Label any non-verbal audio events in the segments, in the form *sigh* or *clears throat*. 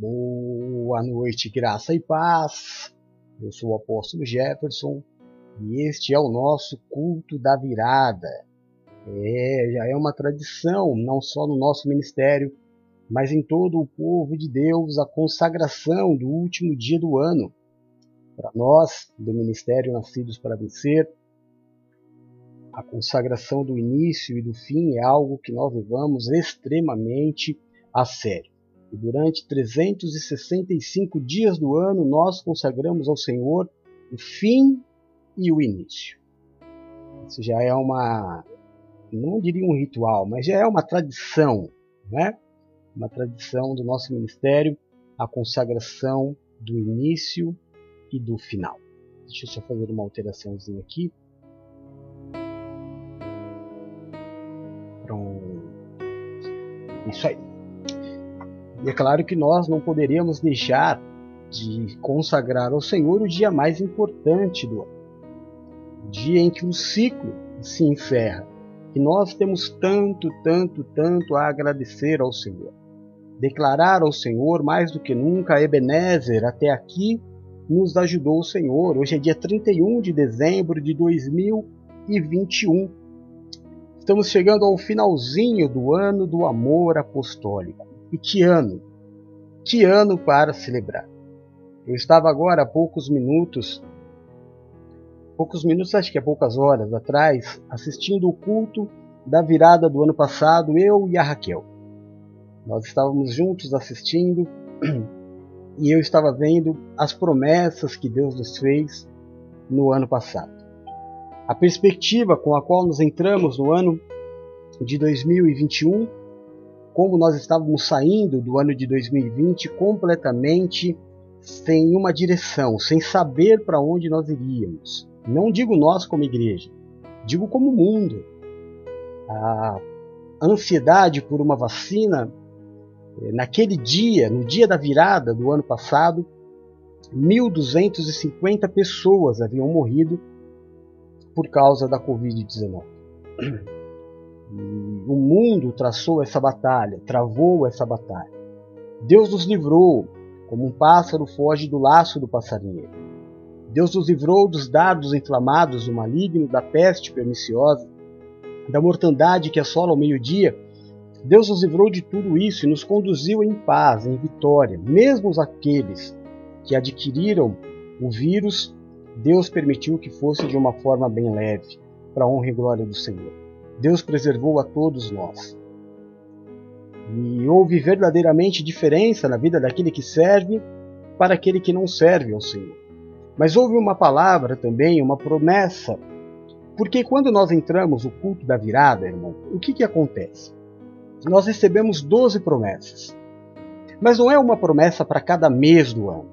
Boa noite, graça e paz. Eu sou o apóstolo Jefferson e este é o nosso culto da virada. É, já é uma tradição, não só no nosso ministério, mas em todo o povo de Deus, a consagração do último dia do ano. Para nós, do Ministério Nascidos para Vencer, a consagração do início e do fim é algo que nós levamos extremamente a sério. E durante 365 dias do ano nós consagramos ao Senhor o fim e o início. Isso já é uma, não diria um ritual, mas já é uma tradição, né? Uma tradição do nosso ministério, a consagração do início e do final. Deixa eu só fazer uma alteraçãozinha aqui. Pronto. Isso aí. E é claro que nós não poderíamos deixar de consagrar ao Senhor o dia mais importante do ano, o dia em que o ciclo se encerra. E nós temos tanto, tanto, tanto a agradecer ao Senhor. Declarar ao Senhor mais do que nunca, Ebenezer, até aqui nos ajudou o Senhor. Hoje é dia 31 de dezembro de 2021. Estamos chegando ao finalzinho do ano do amor apostólico. E que ano! Que ano para celebrar! Eu estava agora há poucos minutos, poucos minutos, acho que há poucas horas atrás, assistindo o culto da virada do ano passado, eu e a Raquel. Nós estávamos juntos assistindo *clears throat* e eu estava vendo as promessas que Deus nos fez no ano passado. A perspectiva com a qual nos entramos no ano de 2021 como nós estávamos saindo do ano de 2020 completamente sem uma direção, sem saber para onde nós iríamos. Não digo nós como igreja, digo como mundo. A ansiedade por uma vacina, eh, naquele dia, no dia da virada do ano passado, 1.250 pessoas haviam morrido por causa da Covid-19. O mundo traçou essa batalha, travou essa batalha. Deus nos livrou, como um pássaro foge do laço do passarinheiro. Deus nos livrou dos dardos inflamados do maligno, da peste perniciosa, da mortandade que assola ao meio-dia. Deus nos livrou de tudo isso e nos conduziu em paz, em vitória. Mesmo aqueles que adquiriram o vírus, Deus permitiu que fosse de uma forma bem leve, para a honra e glória do Senhor. Deus preservou a todos nós. E houve verdadeiramente diferença na vida daquele que serve para aquele que não serve ao Senhor. Mas houve uma palavra também, uma promessa. Porque quando nós entramos no culto da virada, irmão, o que, que acontece? Nós recebemos 12 promessas. Mas não é uma promessa para cada mês do ano.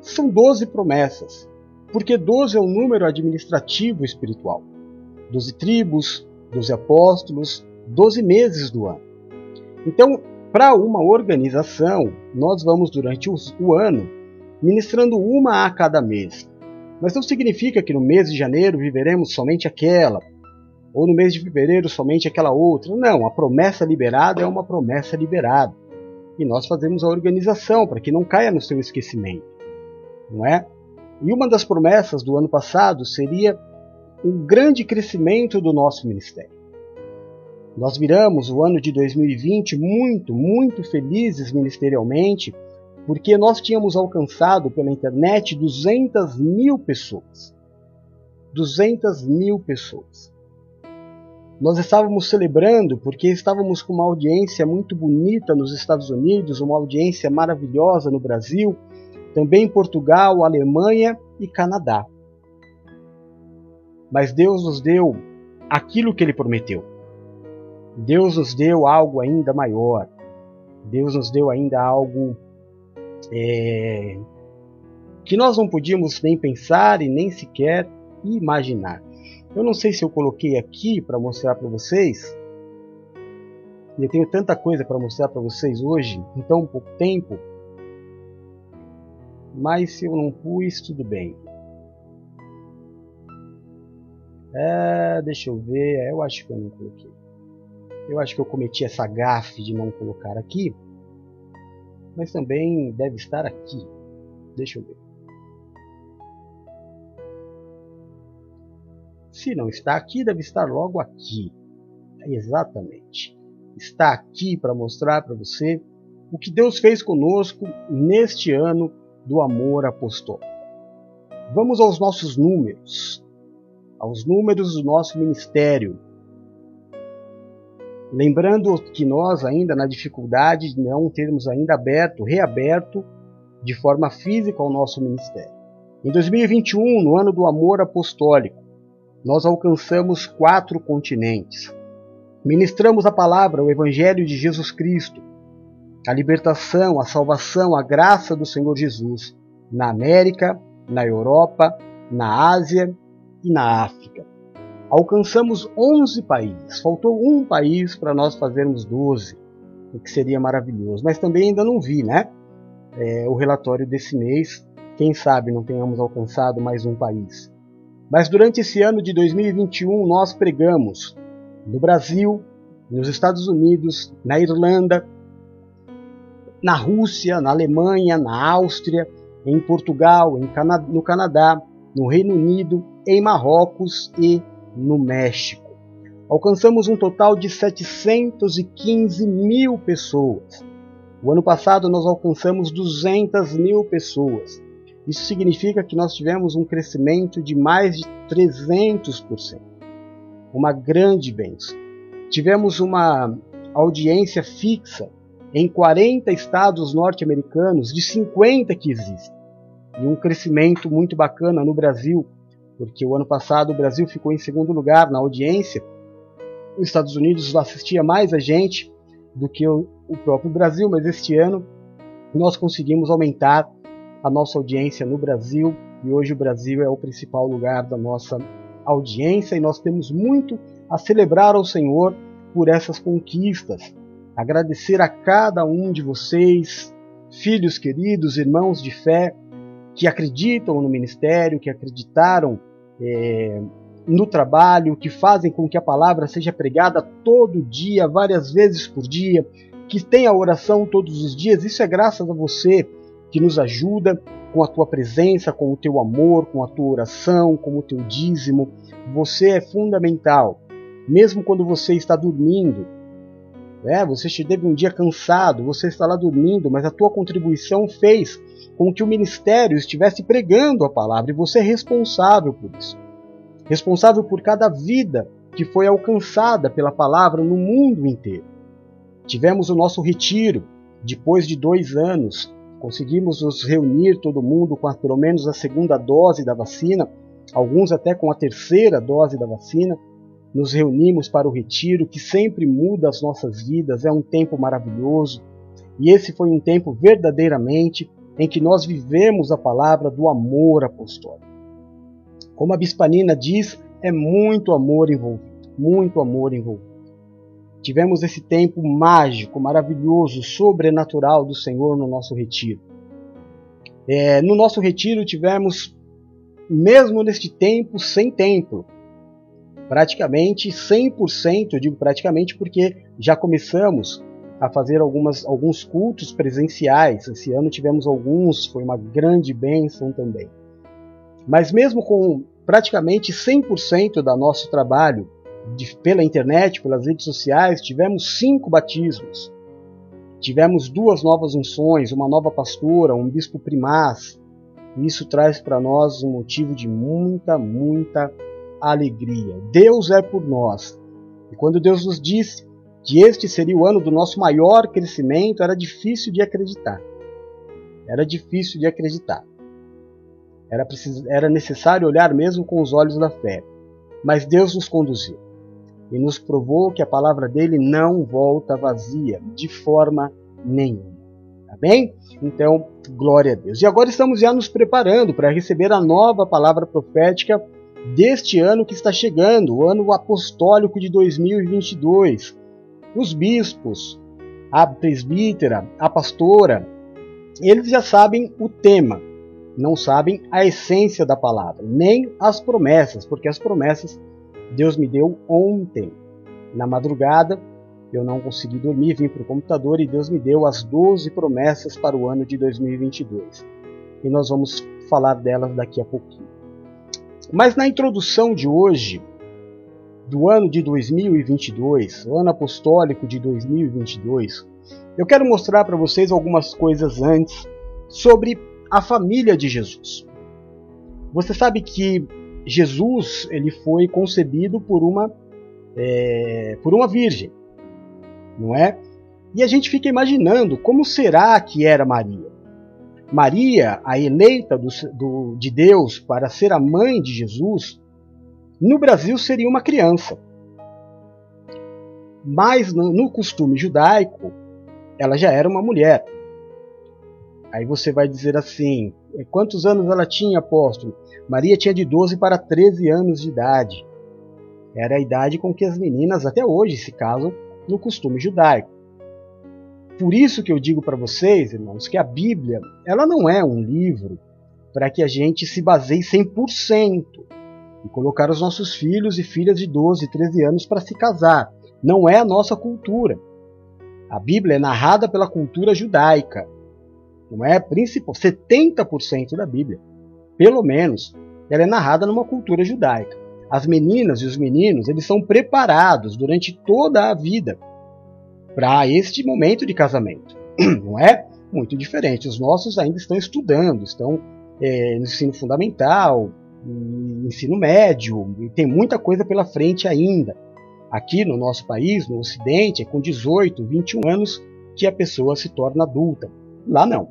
São 12 promessas. Porque 12 é o número administrativo espiritual. 12 tribos, dos apóstolos, 12 meses do ano. Então, para uma organização, nós vamos durante o ano ministrando uma a cada mês. Mas não significa que no mês de janeiro viveremos somente aquela, ou no mês de fevereiro somente aquela outra. Não, a promessa liberada é uma promessa liberada. E nós fazemos a organização para que não caia no seu esquecimento. Não é? E uma das promessas do ano passado seria um grande crescimento do nosso ministério. Nós viramos o ano de 2020 muito, muito felizes ministerialmente, porque nós tínhamos alcançado pela internet 200 mil pessoas. 200 mil pessoas. Nós estávamos celebrando porque estávamos com uma audiência muito bonita nos Estados Unidos, uma audiência maravilhosa no Brasil, também em Portugal, Alemanha e Canadá. Mas Deus nos deu aquilo que Ele prometeu. Deus nos deu algo ainda maior. Deus nos deu ainda algo é, que nós não podíamos nem pensar e nem sequer imaginar. Eu não sei se eu coloquei aqui para mostrar para vocês. Eu tenho tanta coisa para mostrar para vocês hoje, em tão pouco tempo. Mas se eu não pus, tudo bem. É, deixa eu ver, é, eu acho que eu não coloquei. Eu acho que eu cometi essa gafe de não colocar aqui. mas também deve estar aqui. Deixa eu ver. Se não está aqui, deve estar logo aqui. Exatamente. Está aqui para mostrar para você o que Deus fez conosco neste ano do amor apostólico. Vamos aos nossos números, aos números do nosso ministério. Lembrando que nós ainda na dificuldade de não termos ainda aberto, reaberto de forma física o nosso ministério. Em 2021, no ano do amor apostólico, nós alcançamos quatro continentes. Ministramos a palavra, o Evangelho de Jesus Cristo, a libertação, a salvação, a graça do Senhor Jesus na América, na Europa, na Ásia e na África. Alcançamos 11 países, faltou um país para nós fazermos 12, o que seria maravilhoso, mas também ainda não vi, né? É, o relatório desse mês, quem sabe não tenhamos alcançado mais um país. Mas durante esse ano de 2021 nós pregamos no Brasil, nos Estados Unidos, na Irlanda, na Rússia, na Alemanha, na Áustria, em Portugal, no Canadá, no Reino Unido, em Marrocos e no México. Alcançamos um total de 715 mil pessoas. O ano passado nós alcançamos 200 mil pessoas. Isso significa que nós tivemos um crescimento de mais de 300%. Uma grande bênção. Tivemos uma audiência fixa em 40 estados norte-americanos, de 50 que existem. E um crescimento muito bacana no Brasil, porque o ano passado o Brasil ficou em segundo lugar na audiência. Os Estados Unidos assistia mais a gente do que o, próprio Brasil, mas este ano nós conseguimos aumentar a nossa audiência no Brasil e hoje o Brasil é o principal lugar da nossa audiência e nós temos muito a celebrar ao Senhor por essas conquistas. Agradecer a cada um de vocês, filhos queridos, irmãos de fé, que acreditam no ministério, que acreditaram é, no trabalho, que fazem com que a palavra seja pregada todo dia, várias vezes por dia, que tem a oração todos os dias. Isso é graças a você que nos ajuda com a tua presença, com o teu amor, com a tua oração, com o teu dízimo. Você é fundamental. Mesmo quando você está dormindo, né? você esteve um dia cansado, você está lá dormindo, mas a tua contribuição fez com que o ministério estivesse pregando a palavra e você é responsável por isso. Responsável por cada vida que foi alcançada pela palavra no mundo inteiro. Tivemos o nosso retiro, depois de dois anos, Conseguimos nos reunir todo mundo com a, pelo menos a segunda dose da vacina, alguns até com a terceira dose da vacina. Nos reunimos para o retiro que sempre muda as nossas vidas, é um tempo maravilhoso. E esse foi um tempo verdadeiramente em que nós vivemos a palavra do amor apostólico. Como a Bispanina diz, é muito amor envolvido, muito amor envolvido. Tivemos esse tempo mágico, maravilhoso, sobrenatural do Senhor no nosso retiro. É, no nosso retiro tivemos, mesmo neste tempo, sem templo. Praticamente 100%, eu digo praticamente porque já começamos a fazer algumas, alguns cultos presenciais. Esse ano tivemos alguns, foi uma grande bênção também. Mas mesmo com praticamente 100% do nosso trabalho de, pela internet, pelas redes sociais, tivemos cinco batismos. Tivemos duas novas unções, uma nova pastora, um bispo primaz. Isso traz para nós um motivo de muita, muita alegria. Deus é por nós. E quando Deus nos disse que este seria o ano do nosso maior crescimento, era difícil de acreditar. Era difícil de acreditar. Era, preciso, era necessário olhar mesmo com os olhos da fé. Mas Deus nos conduziu e nos provou que a palavra dele não volta vazia de forma nenhuma. Tá bem? Então, glória a Deus. E agora estamos já nos preparando para receber a nova palavra profética deste ano que está chegando, o ano apostólico de 2022. Os bispos, a presbítera, a pastora, eles já sabem o tema, não sabem a essência da palavra, nem as promessas, porque as promessas Deus me deu ontem, na madrugada, eu não consegui dormir, vim para o computador e Deus me deu as 12 promessas para o ano de 2022. E nós vamos falar delas daqui a pouquinho. Mas na introdução de hoje, do ano de 2022, o ano apostólico de 2022, eu quero mostrar para vocês algumas coisas antes sobre a família de Jesus. Você sabe que Jesus ele foi concebido por uma é, por uma virgem não é? E a gente fica imaginando como será que era Maria. Maria, a eleita do, do, de Deus para ser a mãe de Jesus, no Brasil seria uma criança. Mas no, no costume judaico, ela já era uma mulher. Aí você vai dizer assim: quantos anos ela tinha, apóstolo? Maria tinha de 12 para 13 anos de idade. Era a idade com que as meninas até hoje se casam no costume judaico. Por isso que eu digo para vocês, irmãos, que a Bíblia ela não é um livro para que a gente se baseie 100% e colocar os nossos filhos e filhas de 12, 13 anos para se casar. Não é a nossa cultura. A Bíblia é narrada pela cultura judaica. Não é principal, 70% da Bíblia, pelo menos, ela é narrada numa cultura judaica as meninas e os meninos eles são preparados durante toda a vida para este momento de casamento. *clears throat* Não é muito diferente. Os nossos ainda estão estudando, estão é, no ensino fundamental, no ensino médio, e tem muita coisa pela frente ainda. Aqui no nosso país, no Ocidente, é com 18, 21 anos que a pessoa se torna adulta. Lá não.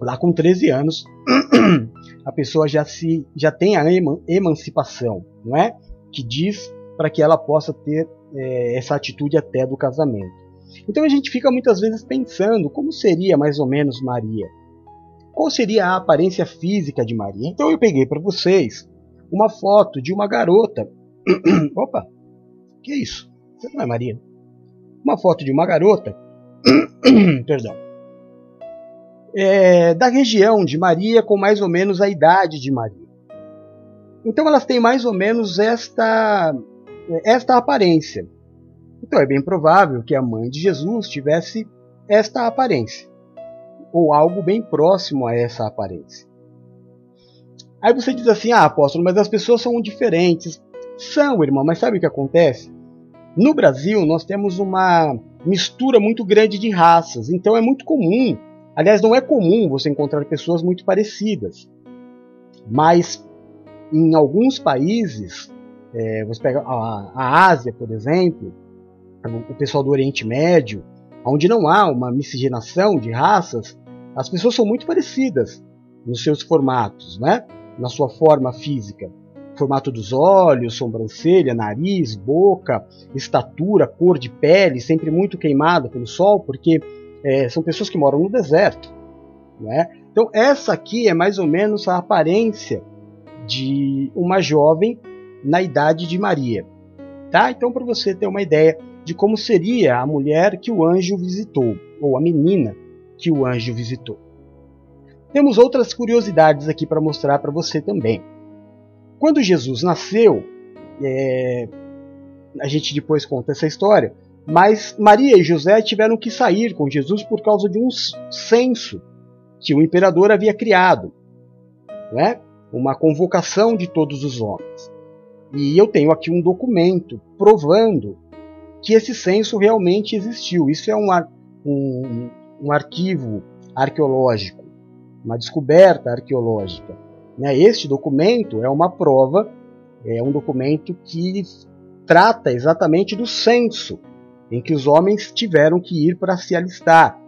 Lá com 13 anos *clears throat* a pessoa já se já tem a emancipação, não é? Que diz para que ela possa ter é, essa atitude até do casamento. Então a gente fica muitas vezes pensando como seria mais ou menos Maria. Qual seria a aparência física de Maria? Então eu peguei para vocês uma foto de uma garota. *coughs* Opa, que é isso? Você não é Maria? Uma foto de uma garota. *coughs* Perdão é, da região de Maria com mais ou menos a idade de Maria. Então elas têm mais ou menos esta, esta aparência. Então é bem provável que a mãe de Jesus tivesse esta aparência, ou algo bem próximo a essa aparência. Aí você diz assim: ah, apóstolo, mas as pessoas são diferentes. São, irmão, mas sabe o que acontece? No Brasil, nós temos uma mistura muito grande de raças, então é muito comum Aliás, não é comum você encontrar pessoas muito parecidas, mas em alguns países, é, você pega a, a, Ásia, por exemplo, o pessoal do Oriente Médio, onde não há uma miscigenação de raças, as pessoas são muito parecidas nos seus formatos, né? na sua forma física. Formato dos olhos, sobrancelha, nariz, boca, estatura, cor de pele, sempre muito queimada pelo sol, porque é, são pessoas que moram no deserto. Né? Então, essa aqui é mais ou menos a aparência de uma jovem na idade de Maria. Tá? Então, para você ter uma ideia de como seria a mulher que o anjo visitou, ou a menina que o anjo visitou. Temos outras curiosidades aqui para mostrar para você também. Quando Jesus nasceu, é, a gente depois conta essa história, mas Maria e José tiveram que sair com Jesus por causa de um censo que o imperador havia criado, né? uma convocação de todos os homens. E eu tenho aqui um documento provando que esse censo realmente existiu. Isso é um, um, um arquivo arqueológico, uma descoberta arqueológica. Né? Este documento é uma prova, é um documento que trata exatamente do censo em que os homens tiveram que ir para se alistar.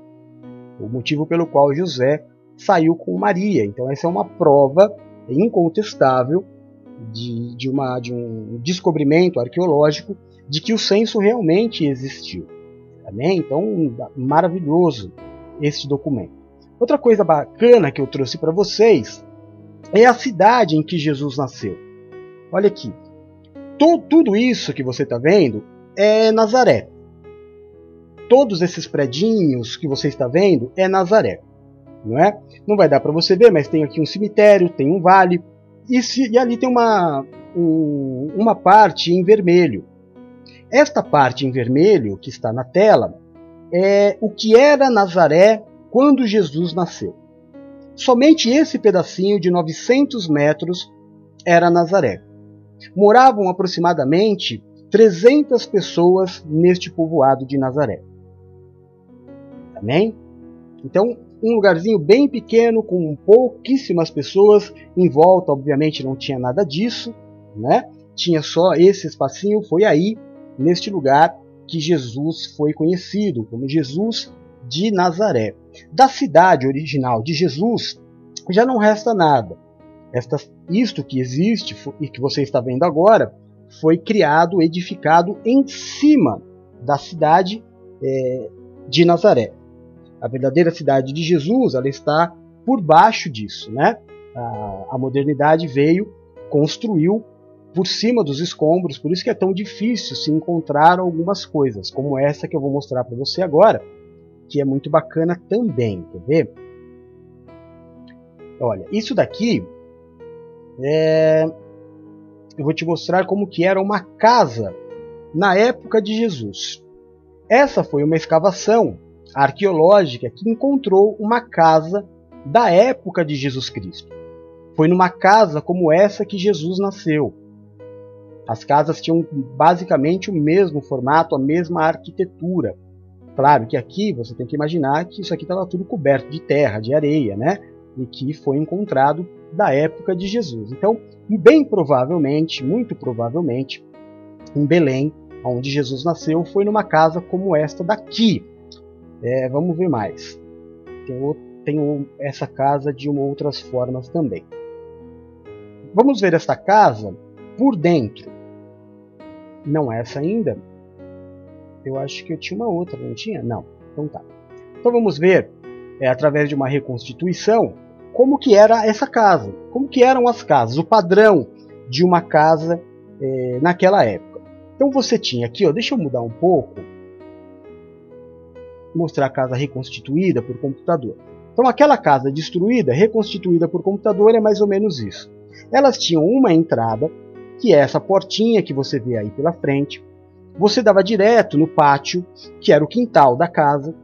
O motivo pelo qual José saiu com Maria. Então, essa é uma prova incontestável de, de, uma, de um descobrimento arqueológico de que o censo realmente existiu. Amém? Então, maravilhoso esse documento. Outra coisa bacana que eu trouxe para vocês é a cidade em que Jesus nasceu. Olha aqui. tudo isso que você está vendo é Nazaré todos esses predinhos que você está vendo é Nazaré, não é? Não vai dar para você ver, mas tem aqui um cemitério, tem um vale e, se, e ali tem uma um, uma parte em vermelho. Esta parte em vermelho que está na tela é o que era Nazaré quando Jesus nasceu. Somente esse pedacinho de 900 metros era Nazaré. Moravam aproximadamente 300 pessoas neste povoado de Nazaré. Amém? Então, um lugarzinho bem pequeno, com pouquíssimas pessoas em volta, obviamente não tinha nada disso, né? Tinha só esse espacinho, foi aí, neste lugar, que Jesus foi conhecido como Jesus de Nazaré. Da cidade original de Jesus já não resta nada. Esta, isto que existe e que você está vendo agora foi criado, edificado em cima da cidade é, de Nazaré. A verdadeira cidade de Jesus ela está por baixo disso, né? A, a modernidade veio, construiu por cima dos escombros, por isso que é tão difícil se encontrar algumas coisas, como essa que eu vou mostrar para você agora, que é muito bacana também, quer ver? Olha, isso daqui é... eu vou te mostrar como que era uma casa na época de Jesus. Essa foi uma escavação arqueológica que encontrou uma casa da época de Jesus Cristo. Foi numa casa como essa que Jesus nasceu. As casas tinham basicamente o mesmo formato, a mesma arquitetura. Claro que aqui você tem que imaginar que isso aqui estava tudo coberto de terra, de areia, né? E que foi encontrado da época de Jesus. Então, bem provavelmente, muito provavelmente, em Belém, onde Jesus nasceu, foi numa casa como esta daqui. É, vamos ver mais. Tem, tem essa casa de outras formas também. Vamos ver esta casa por dentro. Não essa ainda. Eu acho que eu tinha uma outra, não tinha? Não. Então tá. Então vamos ver, é, através de uma reconstituição, como que era essa casa. Como que eram as casas, o padrão de uma casa é, naquela época. Então você tinha aqui, ó, deixa eu mudar um pouco, mostrar a casa reconstituída por computador. Então aquela casa destruída, reconstituída por computador é mais ou menos isso. Elas tinham uma entrada que é essa portinha que você vê aí pela frente. Você dava direto no pátio, que era o quintal da casa.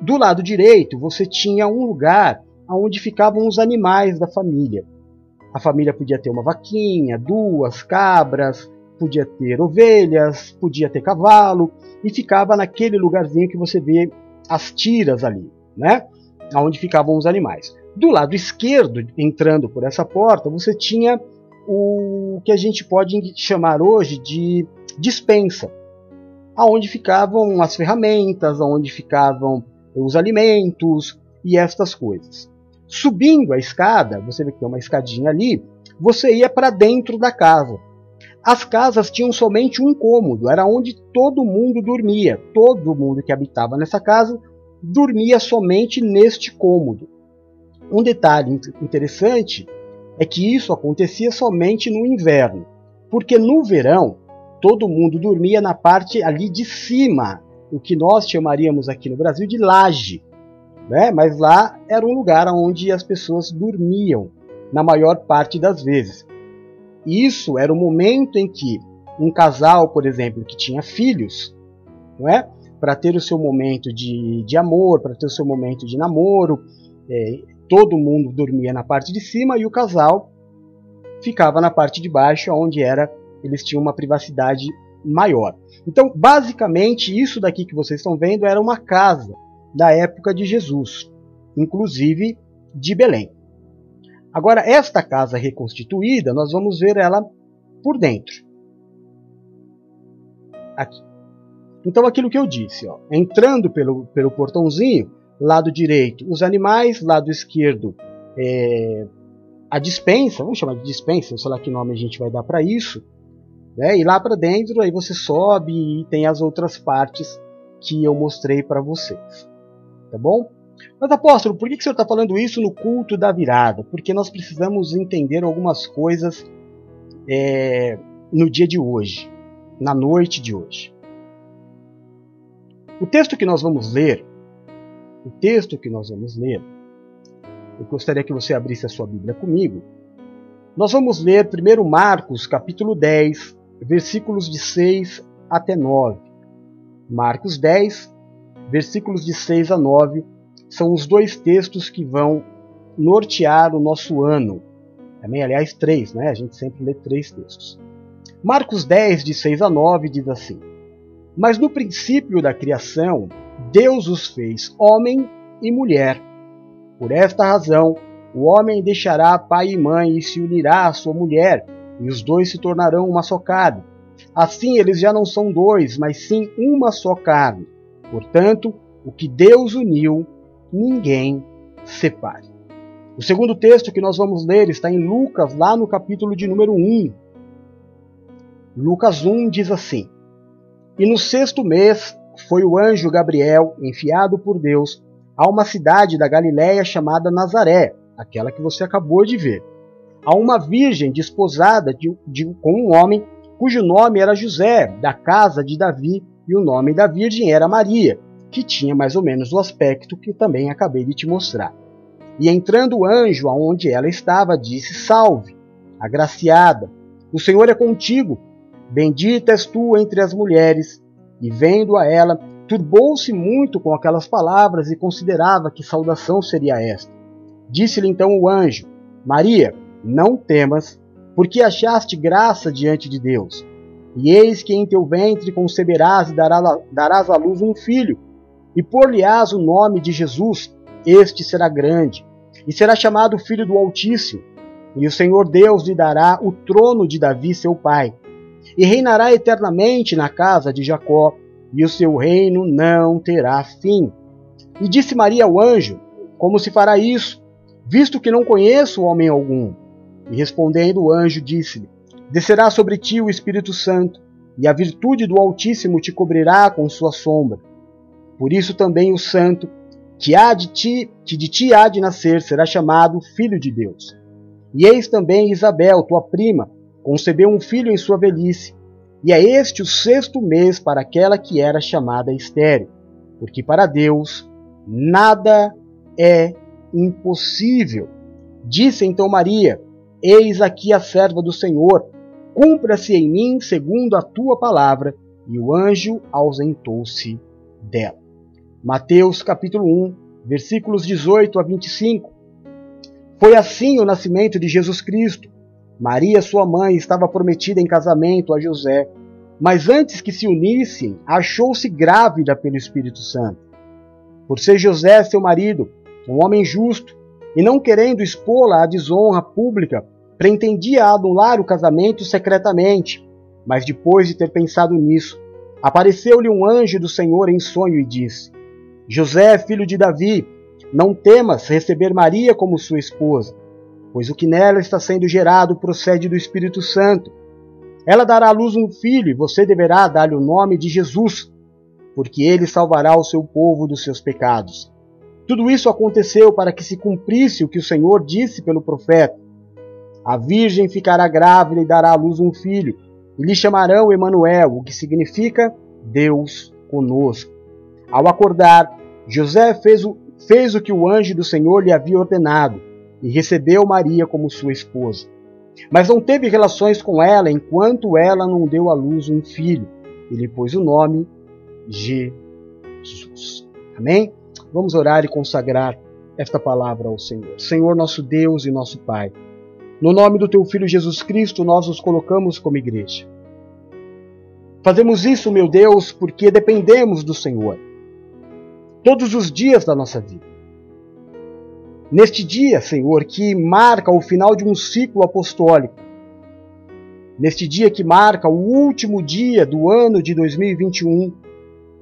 Do lado direito, você tinha um lugar onde ficavam os animais da família. A família podia ter uma vaquinha, duas cabras, podia ter ovelhas, podia ter cavalo, e ficava naquele lugarzinho que você vê as tiras ali, né? Onde ficavam os animais. Do lado esquerdo, entrando por essa porta, você tinha o que a gente pode chamar hoje de dispensa, aonde ficavam as ferramentas, aonde ficavam os alimentos e estas coisas. Subindo a escada, você vê que tem uma escadinha ali, você ia para dentro da casa. As casas tinham somente um cômodo, era onde todo mundo dormia. Todo mundo que habitava nessa casa dormia somente neste cômodo. Um detalhe interessante é que isso acontecia somente no inverno, porque no verão todo mundo dormia na parte ali de cima, o que nós chamaríamos aqui no Brasil de laje, né? Mas lá era um lugar onde as pessoas dormiam na maior parte das vezes. Isso era o momento em que um casal, por exemplo, que tinha filhos, não é? Para ter o seu momento de, de amor, para ter o seu momento de namoro, é, todo mundo dormia na parte de cima e o casal ficava na parte de baixo, onde era eles tinham uma privacidade maior. Então, basicamente, isso daqui que vocês estão vendo era uma casa da época de Jesus, inclusive de Belém. Agora, esta casa reconstituída, nós vamos ver ela por dentro. Aqui. Então, aquilo que eu disse, ó, entrando pelo, pelo portãozinho, lado direito os animais, lado esquerdo é, a dispensa, vamos chamar de dispensa, sei lá que nome a gente vai dar para isso, né? e lá para dentro aí você sobe e tem as outras partes que eu mostrei para vocês, tá bom? Mas apóstolo, por que, que o senhor está falando isso no culto da virada? Porque nós precisamos entender algumas coisas é, no dia de hoje, na noite de hoje. O texto que nós vamos ler o texto que nós vamos ler, eu gostaria que você abrisse a sua Bíblia comigo. Nós vamos ler primeiro Marcos, capítulo 10, versículos de 6 até 9. Marcos 10, versículos de 6 a 9, são os dois textos que vão nortear o nosso ano. Também, aliás, três, né? A gente sempre lê três textos. Marcos 10, de 6 a 9, diz assim: Mas no princípio da criação, Deus os fez homem e mulher. Por esta razão, o homem deixará pai e mãe e se unirá à sua mulher, e os dois se tornarão uma só carne. Assim eles já não são dois, mas sim uma só carne. Portanto, o que Deus uniu, ninguém separe. O segundo texto que nós vamos ler está em Lucas, lá no capítulo de número 1. Lucas 1 diz assim: E no sexto mês foi o anjo Gabriel enviado por Deus a uma cidade da Galiléia chamada Nazaré, aquela que você acabou de ver, a uma virgem desposada de, de, com um homem cujo nome era José, da casa de Davi, e o nome da virgem era Maria, que tinha mais ou menos o aspecto que também acabei de te mostrar. E entrando o anjo aonde ela estava, disse: Salve, agraciada, o Senhor é contigo. Bendita és tu entre as mulheres. E vendo a ela, turbou-se muito com aquelas palavras e considerava que saudação seria esta. Disse-lhe então o anjo: Maria, não temas, porque achaste graça diante de Deus. E eis que em teu ventre conceberás e darás à luz um filho, e por-lhe-ás o nome de Jesus este será grande, e será chamado Filho do Altíssimo. E o Senhor Deus lhe dará o trono de Davi, seu pai, e reinará eternamente na casa de Jacó, e o seu reino não terá fim. E disse Maria ao anjo: Como se fará isso, visto que não conheço homem algum? E respondendo o anjo, disse-lhe: Descerá sobre ti o Espírito Santo, e a virtude do Altíssimo te cobrirá com sua sombra. Por isso também o Santo que, há de ti, que de ti há de nascer será chamado Filho de Deus. E eis também Isabel, tua prima, concebeu um filho em sua velhice, e é este o sexto mês para aquela que era chamada estéril, porque para Deus nada é impossível. Disse então Maria: Eis aqui a serva do Senhor, cumpra-se em mim segundo a tua palavra. E o anjo ausentou-se dela. Mateus capítulo 1, versículos 18 a 25. Foi assim o nascimento de Jesus Cristo. Maria, sua mãe, estava prometida em casamento a José, mas antes que se unissem, achou-se grávida pelo Espírito Santo. Por ser José seu marido, um homem justo, e não querendo expô-la à desonra pública, pretendia anular o casamento secretamente. Mas depois de ter pensado nisso, apareceu-lhe um anjo do Senhor em sonho e disse: José, filho de Davi, não temas receber Maria como sua esposa, pois o que nela está sendo gerado procede do Espírito Santo. Ela dará à luz um filho e você deverá dar-lhe o nome de Jesus, porque ele salvará o seu povo dos seus pecados. Tudo isso aconteceu para que se cumprisse o que o Senhor disse pelo profeta. A virgem ficará grávida e dará à luz um filho, e lhe chamarão Emanuel, o que significa Deus conosco. Ao acordar, José fez o, fez o que o anjo do Senhor lhe havia ordenado e recebeu Maria como sua esposa. Mas não teve relações com ela enquanto ela não deu à luz um filho e lhe pôs o nome Jesus. Amém? Vamos orar e consagrar esta palavra ao Senhor. Senhor, nosso Deus e nosso Pai, no nome do teu Filho Jesus Cristo, nós nos colocamos como igreja. Fazemos isso, meu Deus, porque dependemos do Senhor todos os dias da nossa vida. Neste dia, Senhor, que marca o final de um ciclo apostólico, neste dia que marca o último dia do ano de 2021,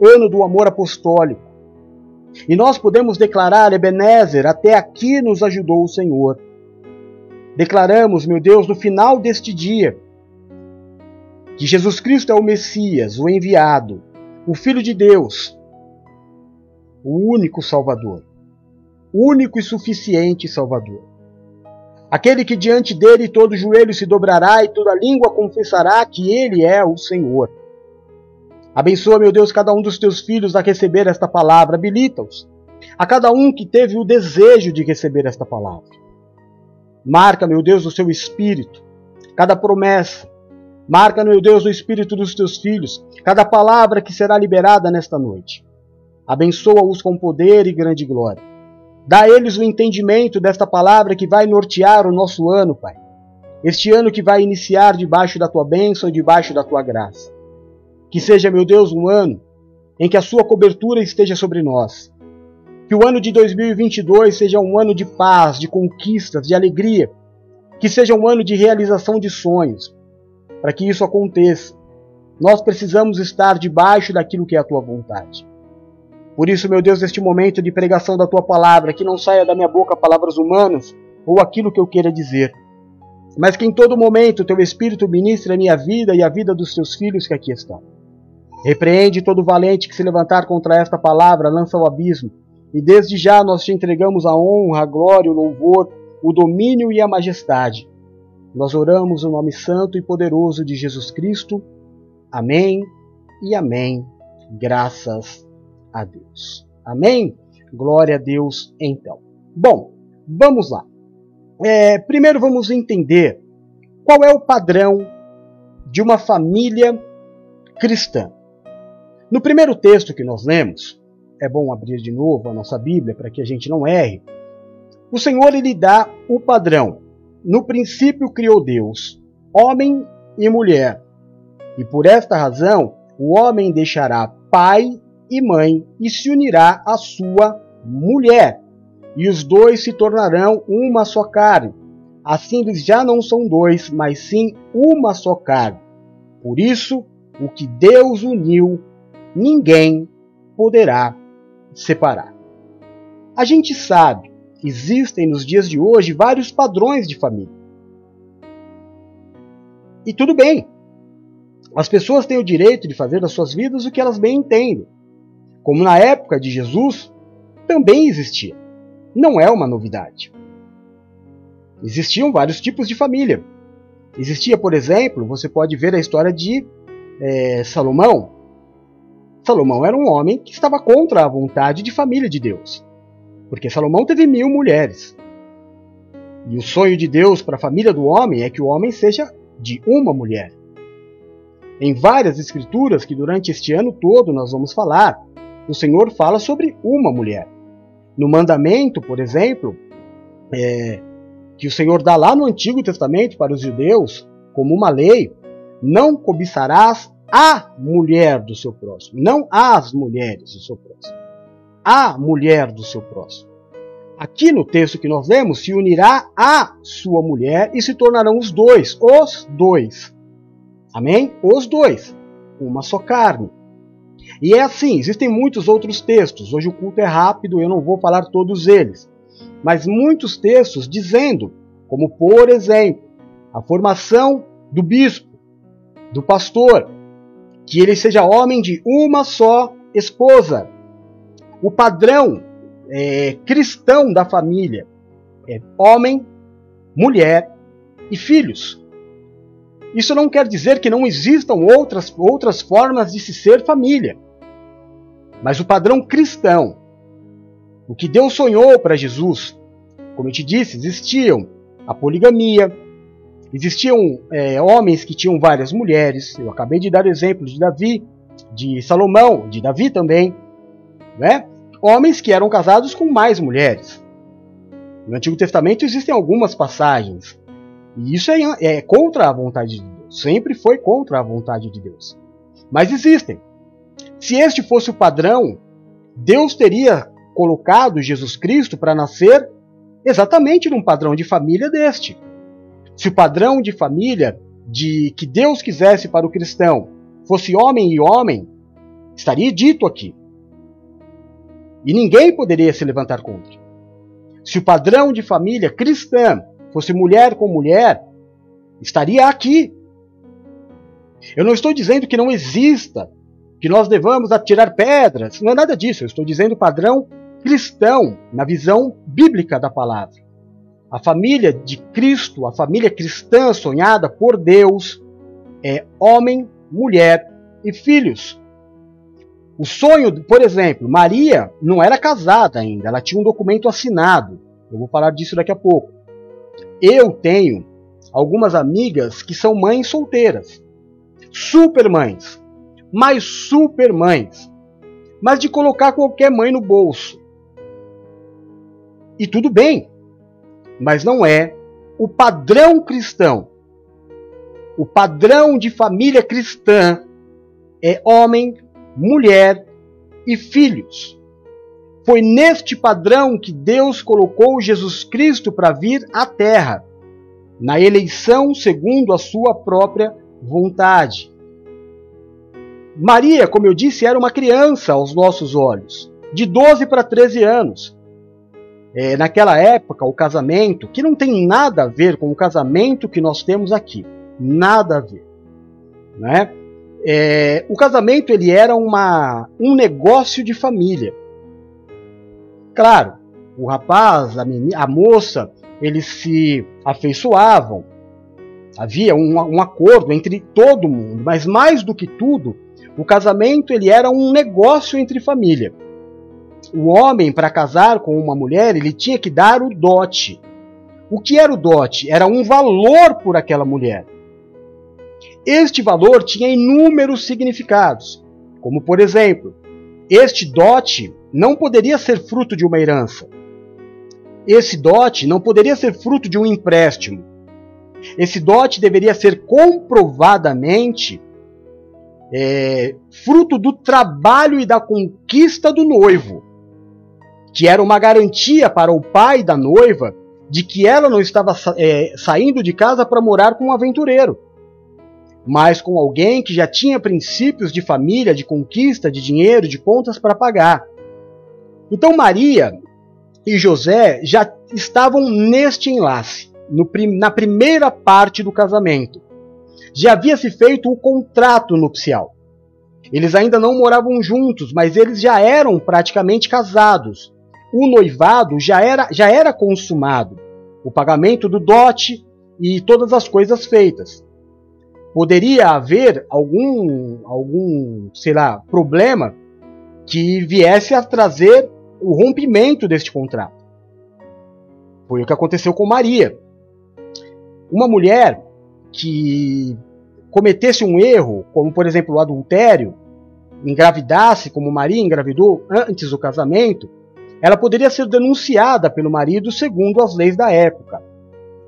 ano do amor apostólico, e nós podemos declarar, Ebenezer, até aqui nos ajudou o Senhor. Declaramos, meu Deus, no final deste dia, que Jesus Cristo é o Messias, o enviado, o Filho de Deus, o único Salvador, único e suficiente Salvador. Aquele que diante dele todo joelho se dobrará e toda língua confessará que ele é o Senhor. Abençoa, meu Deus, cada um dos teus filhos a receber esta palavra, habilita-os. A cada um que teve o desejo de receber esta palavra. Marca, meu Deus, o seu espírito, cada promessa. Marca, meu Deus, o espírito dos teus filhos, cada palavra que será liberada nesta noite. Abençoa-os com poder e grande glória. Dá a eles o entendimento desta palavra que vai nortear o nosso ano, Pai. Este ano que vai iniciar debaixo da tua bênção e debaixo da tua graça. Que seja, meu Deus, um ano em que a sua cobertura esteja sobre nós. Que o ano de 2022 seja um ano de paz, de conquistas, de alegria. Que seja um ano de realização de sonhos. Para que isso aconteça, nós precisamos estar debaixo daquilo que é a tua vontade. Por isso, meu Deus, neste momento de pregação da tua palavra, que não saia da minha boca palavras humanas ou aquilo que eu queira dizer, mas que em todo momento o teu Espírito ministre a minha vida e a vida dos teus filhos que aqui estão. Repreende todo valente que se levantar contra esta palavra, lança ao abismo, e desde já nós te entregamos a honra, a glória, o louvor, o domínio e a majestade. Nós oramos no nome santo e poderoso de Jesus Cristo. Amém e amém. Graças a Deus. Amém? Glória a Deus então. Bom, vamos lá. É, primeiro vamos entender qual é o padrão de uma família cristã. No primeiro texto que nós lemos, é bom abrir de novo a nossa Bíblia para que a gente não erre. O Senhor ele dá o padrão. No princípio criou Deus, homem e mulher. E por esta razão, o homem deixará pai e mãe e se unirá à sua mulher, e os dois se tornarão uma só carne. Assim eles já não são dois, mas sim uma só carne. Por isso, o que Deus uniu, ninguém poderá separar. A gente sabe, existem nos dias de hoje vários padrões de família. E tudo bem. As pessoas têm o direito de fazer das suas vidas o que elas bem entendem como na época de Jesus, também existia. Não é uma novidade. Existiam vários tipos de família. Existia, por exemplo, você pode ver a história de é, Salomão. Salomão era um homem que estava contra a vontade de família de Deus, porque Salomão teve mil mulheres. E o sonho de Deus para a família do homem é que o homem seja de uma mulher. Em várias escrituras que durante este ano todo nós vamos falar, o Senhor fala sobre uma mulher. No mandamento, por exemplo, é, que o Senhor dá lá no Antigo Testamento para os judeus, como uma lei, não cobiçarás a mulher do seu próximo, não as mulheres do seu próximo. A mulher do seu próximo. Aqui no texto que nós lemos, se unirá a sua mulher e se tornarão os dois, os dois. Amém? Os dois. Uma só carne. E é assim, existem muitos outros textos. Hoje o culto é rápido, eu não vou falar todos eles. Mas muitos textos dizendo, como por exemplo, a formação do bispo, do pastor, que ele seja homem de uma só esposa. O padrão é, cristão da família é homem, mulher e filhos. Isso não quer dizer que não existam outras, outras formas de se ser família. Mas o padrão cristão, o que Deus sonhou para Jesus, como eu te disse, existiam a poligamia, existiam é, homens que tinham várias mulheres. Eu acabei de dar o exemplo de Davi, de Salomão, de Davi também, né? Homens que eram casados com mais mulheres. No Antigo Testamento existem algumas passagens e isso é, é contra a vontade de Deus. Sempre foi contra a vontade de Deus. Mas existem. Se este fosse o padrão, Deus teria colocado Jesus Cristo para nascer exatamente num padrão de família deste. Se o padrão de família de que Deus quisesse para o cristão fosse homem e homem, estaria dito aqui. E ninguém poderia se levantar contra. Se o padrão de família cristã fosse mulher com mulher, estaria aqui. Eu não estou dizendo que não exista, que nós devamos atirar pedras, não é nada disso. Eu estou dizendo padrão cristão, na visão bíblica da palavra. A família de Cristo, a família cristã sonhada por Deus, é homem, mulher e filhos. O sonho, por exemplo, Maria não era casada ainda, ela tinha um documento assinado. Eu vou falar disso daqui a pouco. Eu tenho algumas amigas que são mães solteiras. Supermães, mas supermães, mas de colocar qualquer mãe no bolso. E tudo bem, mas não é o padrão cristão. O padrão de família cristã é homem, mulher e filhos. Foi neste padrão que Deus colocou Jesus Cristo para vir à Terra, na eleição segundo a sua própria vontade. Maria, como eu disse, era uma criança aos nossos olhos, de 12 para 13 anos. É, naquela época, o casamento, que não tem nada a ver com o casamento que nós temos aqui, nada a ver. Né? É, o casamento ele era uma, um negócio de família. Claro, o rapaz, a, a moça, eles se afeiçoavam. Havia um, um acordo entre todo mundo, mas mais do que tudo, o casamento ele era um negócio entre família. O homem, para casar com uma mulher, ele tinha que dar o dote. O que era o dote? Era um valor por aquela mulher. Este valor tinha inúmeros significados, como por exemplo, este dote não poderia ser fruto de uma herança. Esse dote não poderia ser fruto de um empréstimo. Esse dote deveria ser comprovadamente é, fruto do trabalho e da conquista do noivo, que era uma garantia para o pai da noiva de que ela não estava é, saindo de casa para morar com um aventureiro mas com alguém que já tinha princípios de família, de conquista, de dinheiro, de contas para pagar. Então Maria e José já estavam neste enlace, no, na primeira parte do casamento. Já havia se feito o contrato nupcial. Eles ainda não moravam juntos, mas eles já eram praticamente casados. O noivado já era, já era consumado. O pagamento do dote e todas as coisas feitas poderia haver algum, algum, sei lá, problema que viesse a trazer o rompimento deste contrato. Foi o que aconteceu com Maria. Uma mulher que cometesse um erro, como por exemplo o adultério, engravidasse, como Maria engravidou antes do casamento, ela poderia ser denunciada pelo marido segundo as leis da época.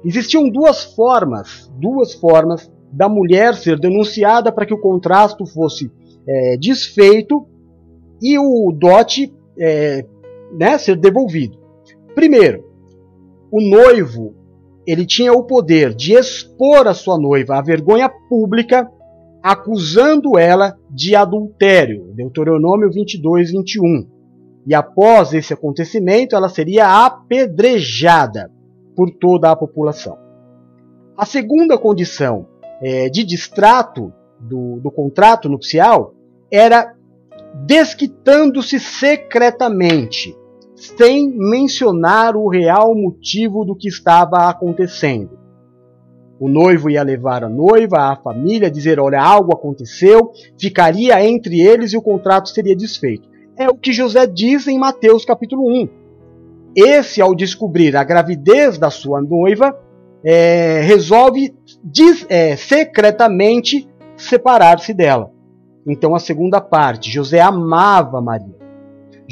Existiam duas formas, duas formas da mulher ser denunciada para que o contrato fosse é, desfeito e o dote é, né, ser devolvido. Primeiro, o noivo ele tinha o poder de expor a sua noiva à vergonha pública, acusando ela de adultério. Deuteronômio 22, 21. E após esse acontecimento, ela seria apedrejada por toda a população. A segunda condição é, de distrato do, do contrato nupcial era desquitando-se secretamente, sem mencionar o real motivo do que estava acontecendo. O noivo ia levar a noiva, a família, dizer: olha, algo aconteceu, ficaria entre eles e o contrato seria desfeito. É o que José diz em Mateus capítulo 1. Esse, ao descobrir a gravidez da sua noiva, é, resolve diz, é, secretamente separar-se dela. Então, a segunda parte, José amava Maria.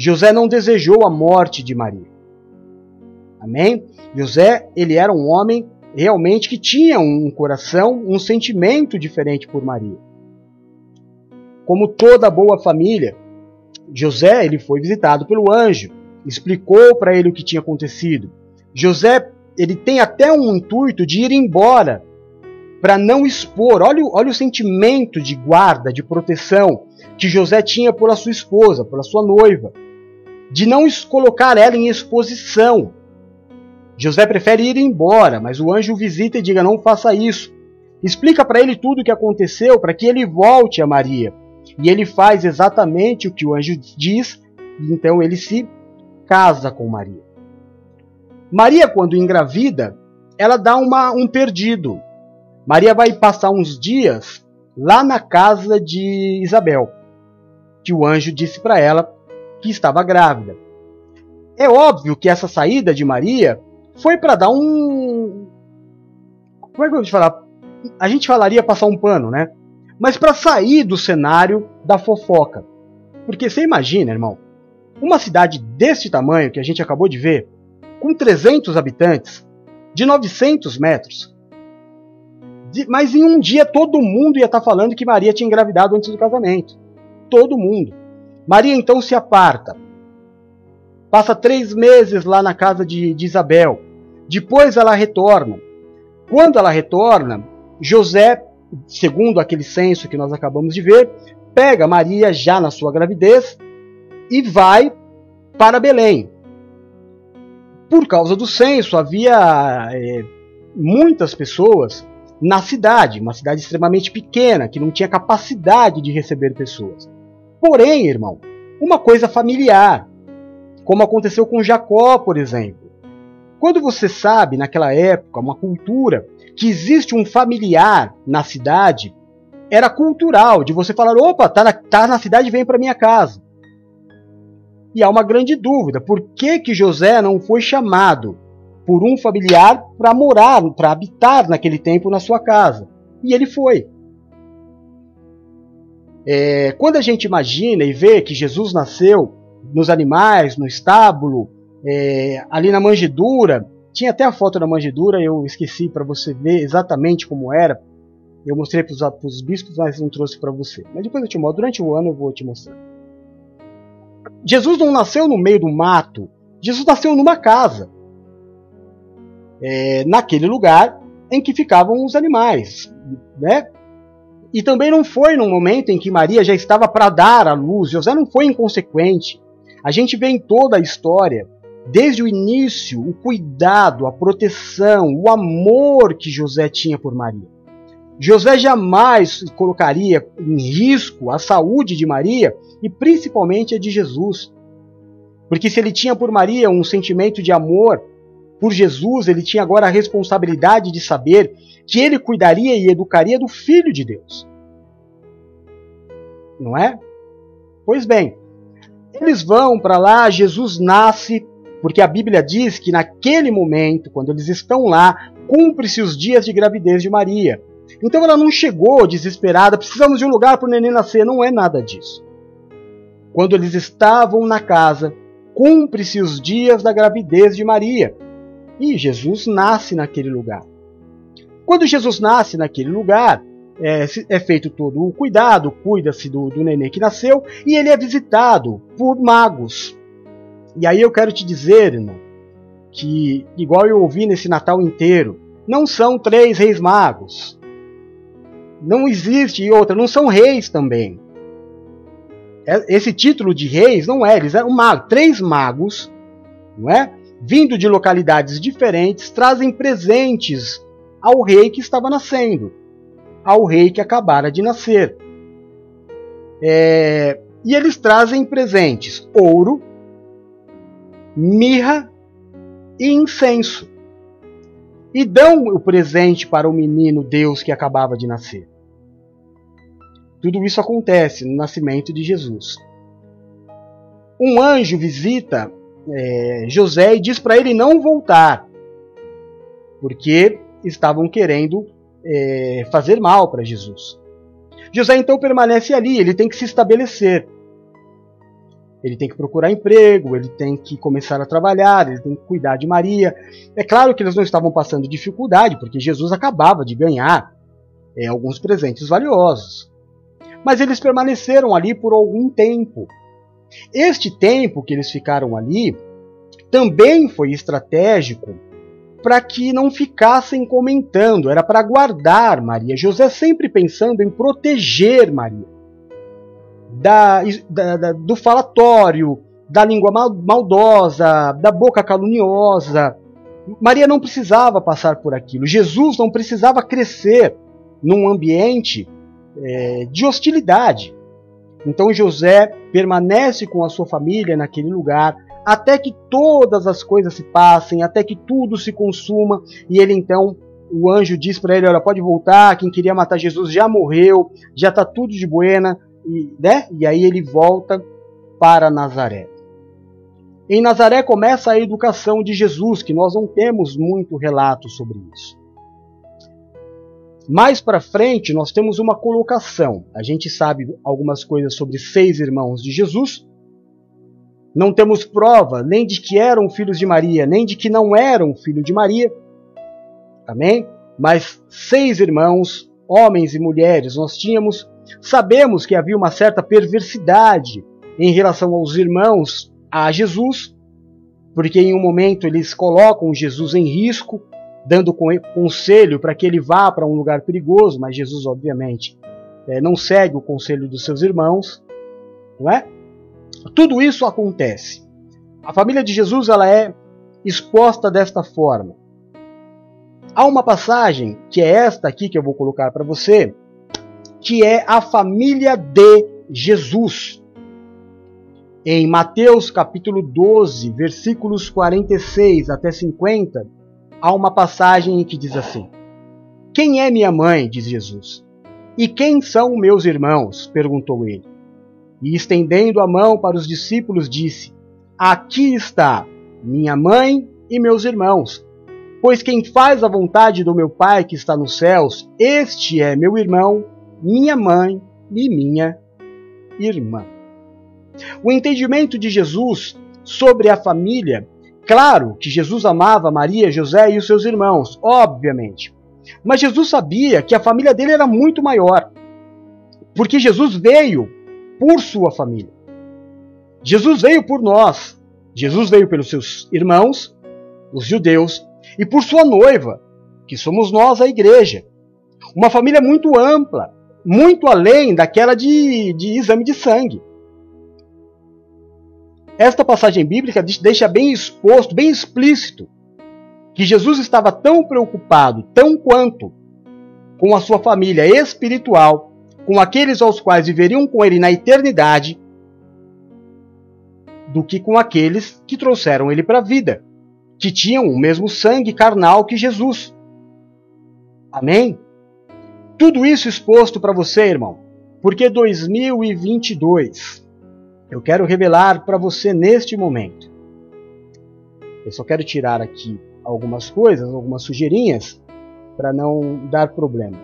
José não desejou a morte de Maria. Amém? José, ele era um homem realmente que tinha um coração, um sentimento diferente por Maria. Como toda boa família, José, ele foi visitado pelo anjo, explicou para ele o que tinha acontecido. José ele tem até um intuito de ir embora para não expor. Olha, olha o sentimento de guarda, de proteção que José tinha por sua esposa, por sua noiva, de não colocar ela em exposição. José prefere ir embora, mas o anjo o visita e diga: não faça isso. Explica para ele tudo o que aconteceu para que ele volte a Maria. E ele faz exatamente o que o anjo diz, e então ele se casa com Maria. Maria, quando engravida, ela dá uma, um perdido. Maria vai passar uns dias lá na casa de Isabel, que o anjo disse para ela que estava grávida. É óbvio que essa saída de Maria foi para dar um. Como é que eu vou te falar? A gente falaria passar um pano, né? mas para sair do cenário da fofoca. Porque você imagina, irmão, uma cidade deste tamanho que a gente acabou de ver, com 300 habitantes, de 900 metros, mas em um dia todo mundo ia estar tá falando que Maria tinha engravidado antes do casamento. Todo mundo. Maria então se aparta. Passa três meses lá na casa de, de Isabel. Depois ela retorna. Quando ela retorna, José, segundo aquele censo que nós acabamos de ver, pega Maria já na sua gravidez e vai para Belém. Por causa do censo, havia é, muitas pessoas na cidade, uma cidade extremamente pequena, que não tinha capacidade de receber pessoas. Porém, irmão, uma coisa familiar, como aconteceu com Jacó, por exemplo. Quando você sabe, naquela época, uma cultura, que existe um familiar na cidade, era cultural de você falar: opa, tá na, tá na cidade, vem para minha casa. E há uma grande dúvida: por que, que José não foi chamado por um familiar para morar, para habitar naquele tempo na sua casa? E ele foi. É, quando a gente imagina e vê que Jesus nasceu nos animais, no estábulo, é, ali na manjedoura, tinha até a foto da manjedoura, eu esqueci para você ver exatamente como era. Eu mostrei para os bispos, mas não trouxe para você. Mas depois eu te mostro, durante o ano eu vou te mostrar. Jesus não nasceu no meio do mato, Jesus nasceu numa casa. É, naquele lugar em que ficavam os animais, né? E também não foi num momento em que Maria já estava para dar a luz. José não foi inconsequente. A gente vê em toda a história, desde o início, o cuidado, a proteção, o amor que José tinha por Maria. José jamais colocaria em risco a saúde de Maria e principalmente a de Jesus. Porque se ele tinha por Maria um sentimento de amor, por Jesus ele tinha agora a responsabilidade de saber que ele cuidaria e educaria do Filho de Deus. Não é? Pois bem, eles vão para lá, Jesus nasce, porque a Bíblia diz que naquele momento, quando eles estão lá, cumpre-se os dias de gravidez de Maria. Então ela não chegou desesperada, precisamos de um lugar para o neném nascer, não é nada disso. Quando eles estavam na casa, cumpre-se os dias da gravidez de Maria. E Jesus nasce naquele lugar. Quando Jesus nasce naquele lugar, é, é feito todo o cuidado, cuida-se do, do neném que nasceu, e ele é visitado por magos. E aí eu quero te dizer, irmão, que, igual eu ouvi nesse Natal inteiro, não são três reis magos. Não existe outra, não são reis também. É, esse título de reis não é, eles eram magos, três magos, não é? Vindo de localidades diferentes, trazem presentes ao rei que estava nascendo, ao rei que acabara de nascer. É, e eles trazem presentes: ouro, mirra e incenso. E dão o presente para o menino Deus que acabava de nascer. Tudo isso acontece no nascimento de Jesus. Um anjo visita é, José e diz para ele não voltar, porque estavam querendo é, fazer mal para Jesus. José então permanece ali, ele tem que se estabelecer. Ele tem que procurar emprego, ele tem que começar a trabalhar, ele tem que cuidar de Maria. É claro que eles não estavam passando dificuldade, porque Jesus acabava de ganhar é, alguns presentes valiosos. Mas eles permaneceram ali por algum tempo. Este tempo que eles ficaram ali também foi estratégico para que não ficassem comentando, era para guardar Maria. José sempre pensando em proteger Maria da, da, da, do falatório, da língua maldosa, da boca caluniosa. Maria não precisava passar por aquilo. Jesus não precisava crescer num ambiente é, de hostilidade. Então José permanece com a sua família naquele lugar, até que todas as coisas se passem, até que tudo se consuma, e ele então, o anjo diz para ele, olha, pode voltar, quem queria matar Jesus já morreu, já está tudo de buena, e, né? e aí ele volta para Nazaré. Em Nazaré começa a educação de Jesus, que nós não temos muito relato sobre isso. Mais para frente, nós temos uma colocação. A gente sabe algumas coisas sobre seis irmãos de Jesus. Não temos prova nem de que eram filhos de Maria, nem de que não eram filhos de Maria. Amém? Mas seis irmãos, homens e mulheres, nós tínhamos. Sabemos que havia uma certa perversidade em relação aos irmãos a Jesus, porque em um momento eles colocam Jesus em risco, dando conselho para que ele vá para um lugar perigoso, mas Jesus, obviamente, é, não segue o conselho dos seus irmãos, não é? Tudo isso acontece. A família de Jesus ela é exposta desta forma. Há uma passagem, que é esta aqui que eu vou colocar para você, que é a família de Jesus. Em Mateus capítulo 12, versículos 46 até 50, há uma passagem que diz assim: Quem é minha mãe? diz Jesus. E quem são meus irmãos? perguntou ele. E estendendo a mão para os discípulos, disse: Aqui está minha mãe e meus irmãos. Pois quem faz a vontade do meu Pai que está nos céus, este é meu irmão, minha mãe e minha irmã. O entendimento de Jesus sobre a família, claro que Jesus amava Maria, José e os seus irmãos, obviamente. Mas Jesus sabia que a família dele era muito maior. Porque Jesus veio por sua família. Jesus veio por nós. Jesus veio pelos seus irmãos, os judeus, e por sua noiva, que somos nós, a igreja. Uma família muito ampla, muito além daquela de, de exame de sangue. Esta passagem bíblica deixa bem exposto, bem explícito, que Jesus estava tão preocupado, tão quanto, com a sua família espiritual, com aqueles aos quais viveriam com ele na eternidade, do que com aqueles que trouxeram ele para a vida, que tinham o mesmo sangue carnal que Jesus. Amém? Tudo isso exposto para você, irmão, porque 2022 eu quero revelar para você neste momento. Eu só quero tirar aqui algumas coisas, algumas sugerinhas, para não dar problema.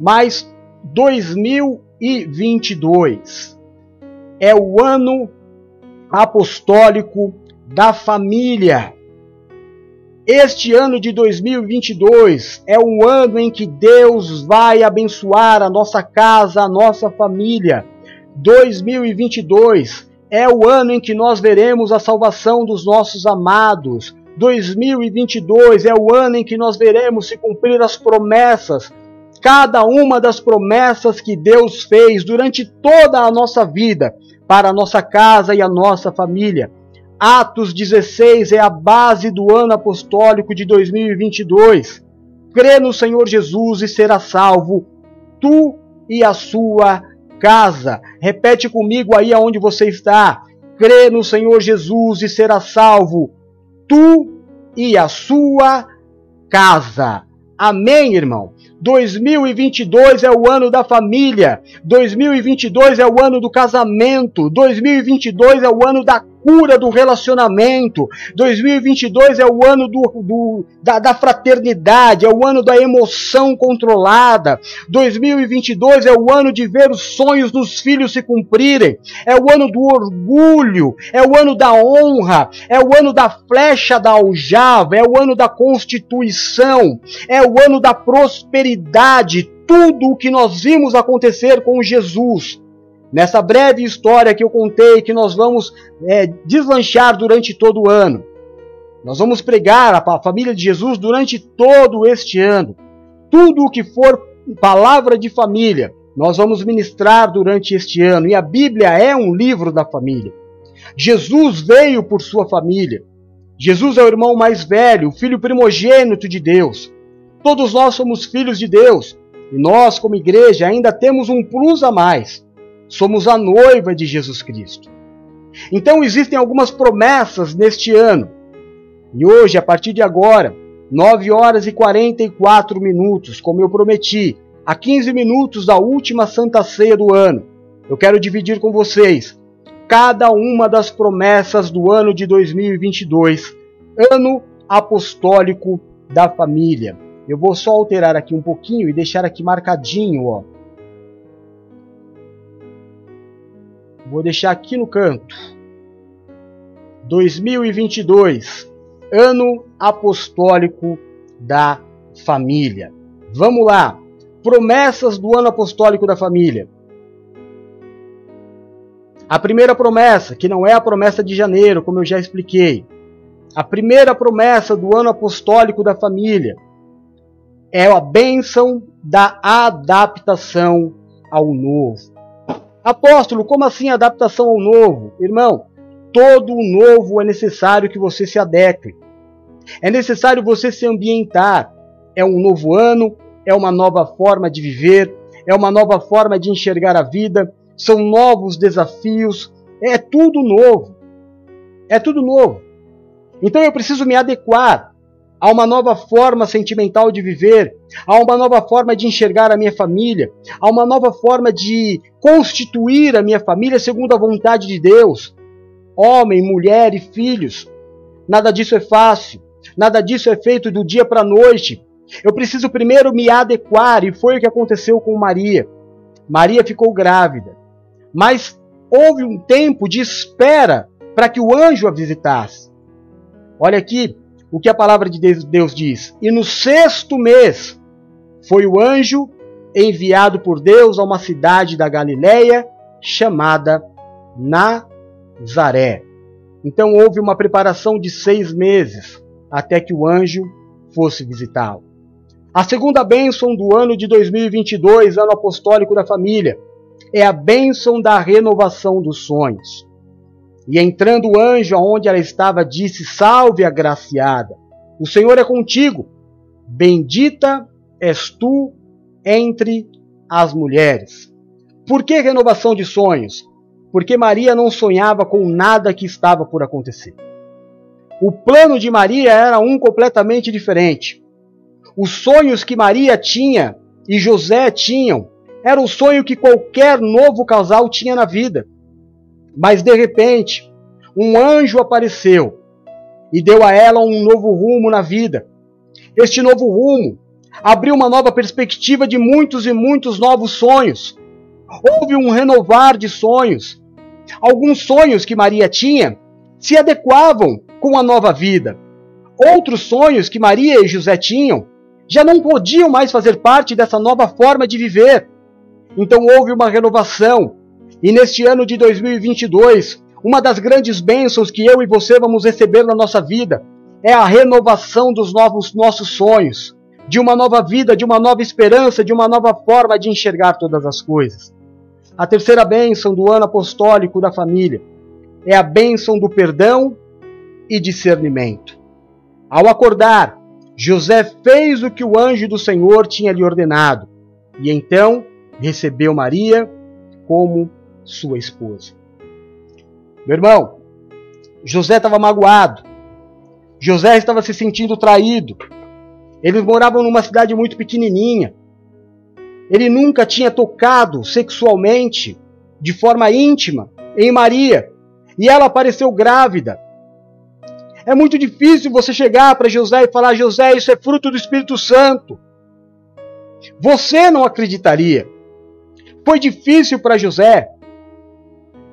Mas 2022 é o ano apostólico da família. Este ano de 2022 é o ano em que Deus vai abençoar a nossa casa, a nossa família 2022 é o ano em que nós veremos a salvação dos nossos amados. 2022 é o ano em que nós veremos se cumprir as promessas, cada uma das promessas que Deus fez durante toda a nossa vida para a nossa casa e a nossa família. Atos 16 é a base do ano apostólico de 2022. Crê no Senhor Jesus e será salvo, tu e a sua casa. Repete comigo aí aonde você está. Crê no Senhor Jesus e será salvo, tu e a sua casa. Amém, irmão? 2022 é o ano da família, 2022 é o ano do casamento, 2022 é o ano da cura do relacionamento. 2022 é o ano do, do da, da, fraternidade, é o ano da emoção controlada. 2022 é o ano de ver os sonhos dos filhos se cumprirem. É o ano do orgulho, é o ano da honra, é o ano da flecha da aljava, é o ano da constituição, é o ano da prosperidade. Tudo o que nós vimos acontecer com Jesus nessa breve história que eu contei, que nós vamos é, deslanchar durante todo o ano. Nós vamos pregar a família de Jesus durante todo este ano. Tudo o que for palavra de família, nós vamos ministrar durante este ano. E a Bíblia é um livro da família. Jesus veio por sua família. Jesus é o irmão mais velho, o filho primogênito de Deus. Todos nós somos filhos de Deus. E nós, como igreja, ainda temos um plus a mais somos a noiva de Jesus Cristo. Então existem algumas promessas neste ano. E hoje, a partir de agora, 9 horas e 44 minutos, como eu prometi, a 15 minutos da última Santa Ceia do ano, eu quero dividir com vocês cada uma das promessas do ano de 2022, ano apostólico da família. Eu vou só alterar aqui um pouquinho e deixar aqui marcadinho, ó. Vou deixar aqui no canto. 2022, ano apostólico da família. Vamos lá. Promessas do ano apostólico da família. A primeira promessa, que não é a promessa de janeiro, como eu já expliquei. A primeira promessa do ano apostólico da família é a bênção da adaptação ao novo. Apóstolo, como assim adaptação ao novo? Irmão, todo o novo é necessário que você se adeque. É necessário você se ambientar. É um novo ano, é uma nova forma de viver, é uma nova forma de enxergar a vida, são novos desafios, é tudo novo. É tudo novo. Então eu preciso me adequar a uma nova forma sentimental de viver, a uma nova forma de enxergar a minha família, a uma nova forma de constituir a minha família segundo a vontade de Deus. Homem, mulher e filhos. Nada disso é fácil, nada disso é feito do dia para a noite. Eu preciso primeiro me adequar, e foi o que aconteceu com Maria. Maria ficou grávida, mas houve um tempo de espera para que o anjo a visitasse. Olha aqui, o que a palavra de Deus diz. E no sexto mês foi o anjo enviado por Deus a uma cidade da Galiléia chamada Nazaré. Então houve uma preparação de seis meses até que o anjo fosse visitá-lo. A segunda bênção do ano de 2022, ano apostólico da família, é a bênção da renovação dos sonhos. E entrando o anjo aonde ela estava, disse: Salve, agraciada, o Senhor é contigo. Bendita és tu entre as mulheres. Por que renovação de sonhos? Porque Maria não sonhava com nada que estava por acontecer. O plano de Maria era um completamente diferente. Os sonhos que Maria tinha e José tinham era o sonho que qualquer novo casal tinha na vida. Mas de repente, um anjo apareceu e deu a ela um novo rumo na vida. Este novo rumo abriu uma nova perspectiva de muitos e muitos novos sonhos. Houve um renovar de sonhos. Alguns sonhos que Maria tinha se adequavam com a nova vida. Outros sonhos que Maria e José tinham já não podiam mais fazer parte dessa nova forma de viver. Então houve uma renovação, e neste ano de 2022, uma das grandes bênçãos que eu e você vamos receber na nossa vida é a renovação dos novos nossos sonhos, de uma nova vida, de uma nova esperança, de uma nova forma de enxergar todas as coisas. A terceira bênção do ano apostólico da família é a bênção do perdão e discernimento. Ao acordar, José fez o que o anjo do Senhor tinha lhe ordenado e então recebeu Maria como sua esposa. Meu irmão, José estava magoado. José estava se sentindo traído. Eles moravam numa cidade muito pequenininha. Ele nunca tinha tocado sexualmente, de forma íntima, em Maria. E ela apareceu grávida. É muito difícil você chegar para José e falar: José, isso é fruto do Espírito Santo. Você não acreditaria. Foi difícil para José.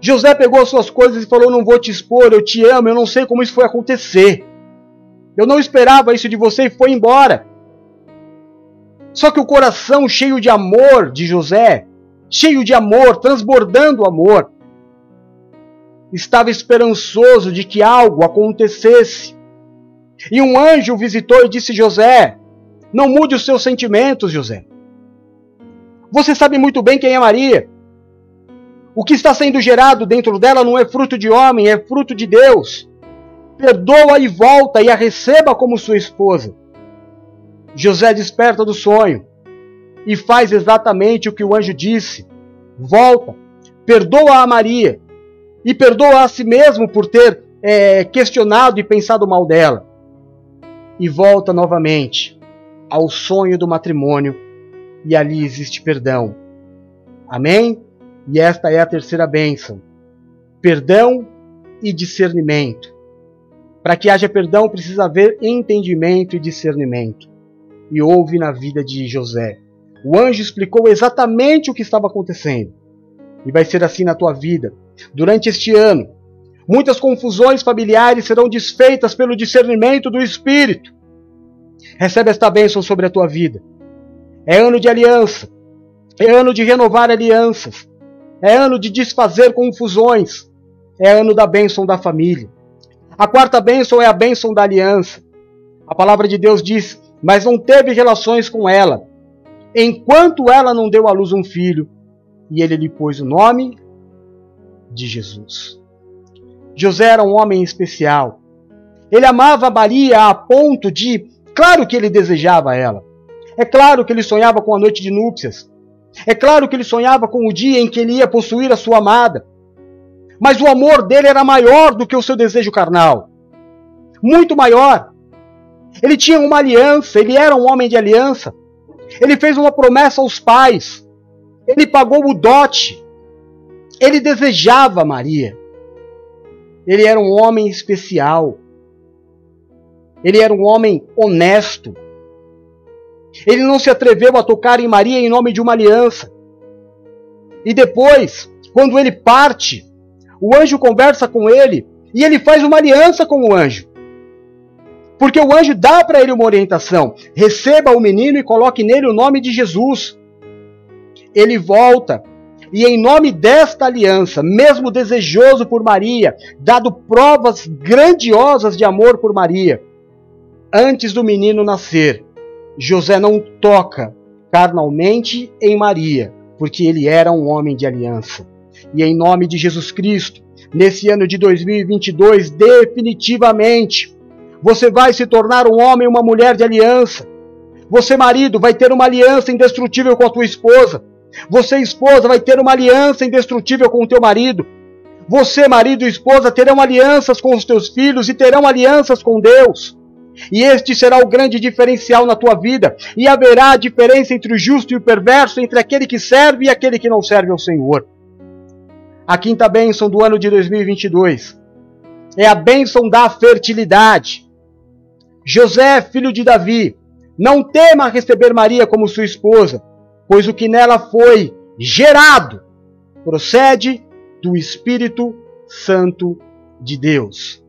José pegou suas coisas e falou: Não vou te expor, eu te amo, eu não sei como isso foi acontecer. Eu não esperava isso de você e foi embora. Só que o coração cheio de amor de José, cheio de amor, transbordando amor, estava esperançoso de que algo acontecesse. E um anjo visitou e disse: José, não mude os seus sentimentos, José. Você sabe muito bem quem é Maria. O que está sendo gerado dentro dela não é fruto de homem, é fruto de Deus. Perdoa e volta e a receba como sua esposa. José desperta do sonho e faz exatamente o que o anjo disse. Volta, perdoa a Maria e perdoa a si mesmo por ter é, questionado e pensado mal dela. E volta novamente ao sonho do matrimônio e ali existe perdão. Amém? E esta é a terceira bênção: perdão e discernimento. Para que haja perdão, precisa haver entendimento e discernimento. e houve na vida de José. O anjo explicou exatamente o que estava acontecendo. E vai ser assim na tua vida. Durante este ano, muitas confusões familiares serão desfeitas pelo discernimento do Espírito. Recebe esta bênção sobre a tua vida. É ano de aliança. É ano de renovar alianças. É ano de desfazer confusões. É ano da bênção da família. A quarta bênção é a bênção da aliança. A palavra de Deus diz: Mas não teve relações com ela, enquanto ela não deu à luz um filho, e ele lhe pôs o nome de Jesus. José era um homem especial. Ele amava Maria a ponto de, claro que ele desejava ela. É claro que ele sonhava com a noite de núpcias. É claro que ele sonhava com o dia em que ele ia possuir a sua amada. Mas o amor dele era maior do que o seu desejo carnal. Muito maior. Ele tinha uma aliança, ele era um homem de aliança. Ele fez uma promessa aos pais. Ele pagou o dote. Ele desejava Maria. Ele era um homem especial. Ele era um homem honesto. Ele não se atreveu a tocar em Maria em nome de uma aliança. E depois, quando ele parte, o anjo conversa com ele e ele faz uma aliança com o anjo. Porque o anjo dá para ele uma orientação: receba o menino e coloque nele o nome de Jesus. Ele volta e, em nome desta aliança, mesmo desejoso por Maria, dado provas grandiosas de amor por Maria, antes do menino nascer, José não toca carnalmente em Maria, porque ele era um homem de aliança. E em nome de Jesus Cristo, nesse ano de 2022, definitivamente, você vai se tornar um homem e uma mulher de aliança. Você, marido, vai ter uma aliança indestrutível com a tua esposa. Você, esposa, vai ter uma aliança indestrutível com o teu marido. Você, marido e esposa, terão alianças com os teus filhos e terão alianças com Deus. E este será o grande diferencial na tua vida. E haverá diferença entre o justo e o perverso, entre aquele que serve e aquele que não serve ao Senhor. A quinta bênção do ano de 2022 é a bênção da fertilidade. José, filho de Davi, não tema receber Maria como sua esposa, pois o que nela foi gerado procede do Espírito Santo de Deus.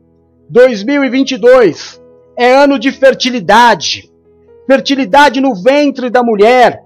2022 é ano de fertilidade. Fertilidade no ventre da mulher,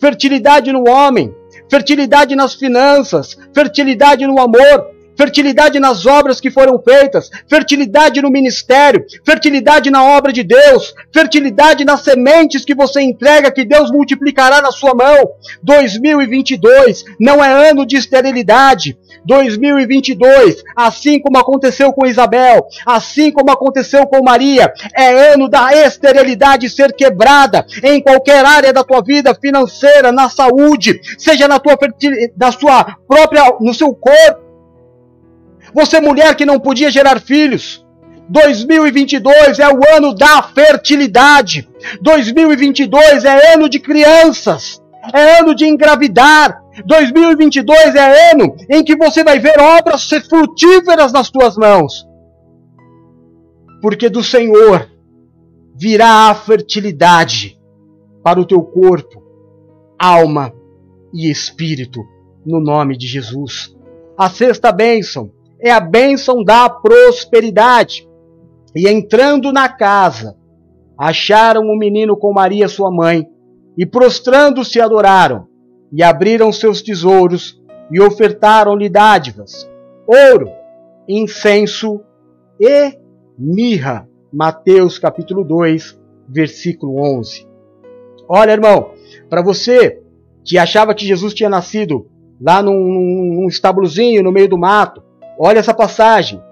fertilidade no homem, fertilidade nas finanças, fertilidade no amor, fertilidade nas obras que foram feitas, fertilidade no ministério, fertilidade na obra de Deus, fertilidade nas sementes que você entrega, que Deus multiplicará na sua mão. 2022 não é ano de esterilidade. 2022, assim como aconteceu com Isabel, assim como aconteceu com Maria, é ano da esterilidade ser quebrada em qualquer área da tua vida financeira, na saúde, seja na tua da sua própria no seu corpo você, mulher que não podia gerar filhos, 2022 é o ano da fertilidade. 2022 é ano de crianças. É ano de engravidar. 2022 é ano em que você vai ver obras ser frutíferas nas tuas mãos. Porque do Senhor virá a fertilidade para o teu corpo, alma e espírito, no nome de Jesus. A sexta bênção é a bênção da prosperidade. E entrando na casa, acharam o menino com Maria, sua mãe, e prostrando-se adoraram, e abriram seus tesouros, e ofertaram-lhe dádivas, ouro, incenso e mirra. Mateus capítulo 2, versículo 11. Olha, irmão, para você que achava que Jesus tinha nascido lá num, num, no meio do mato, Olha essa passagem.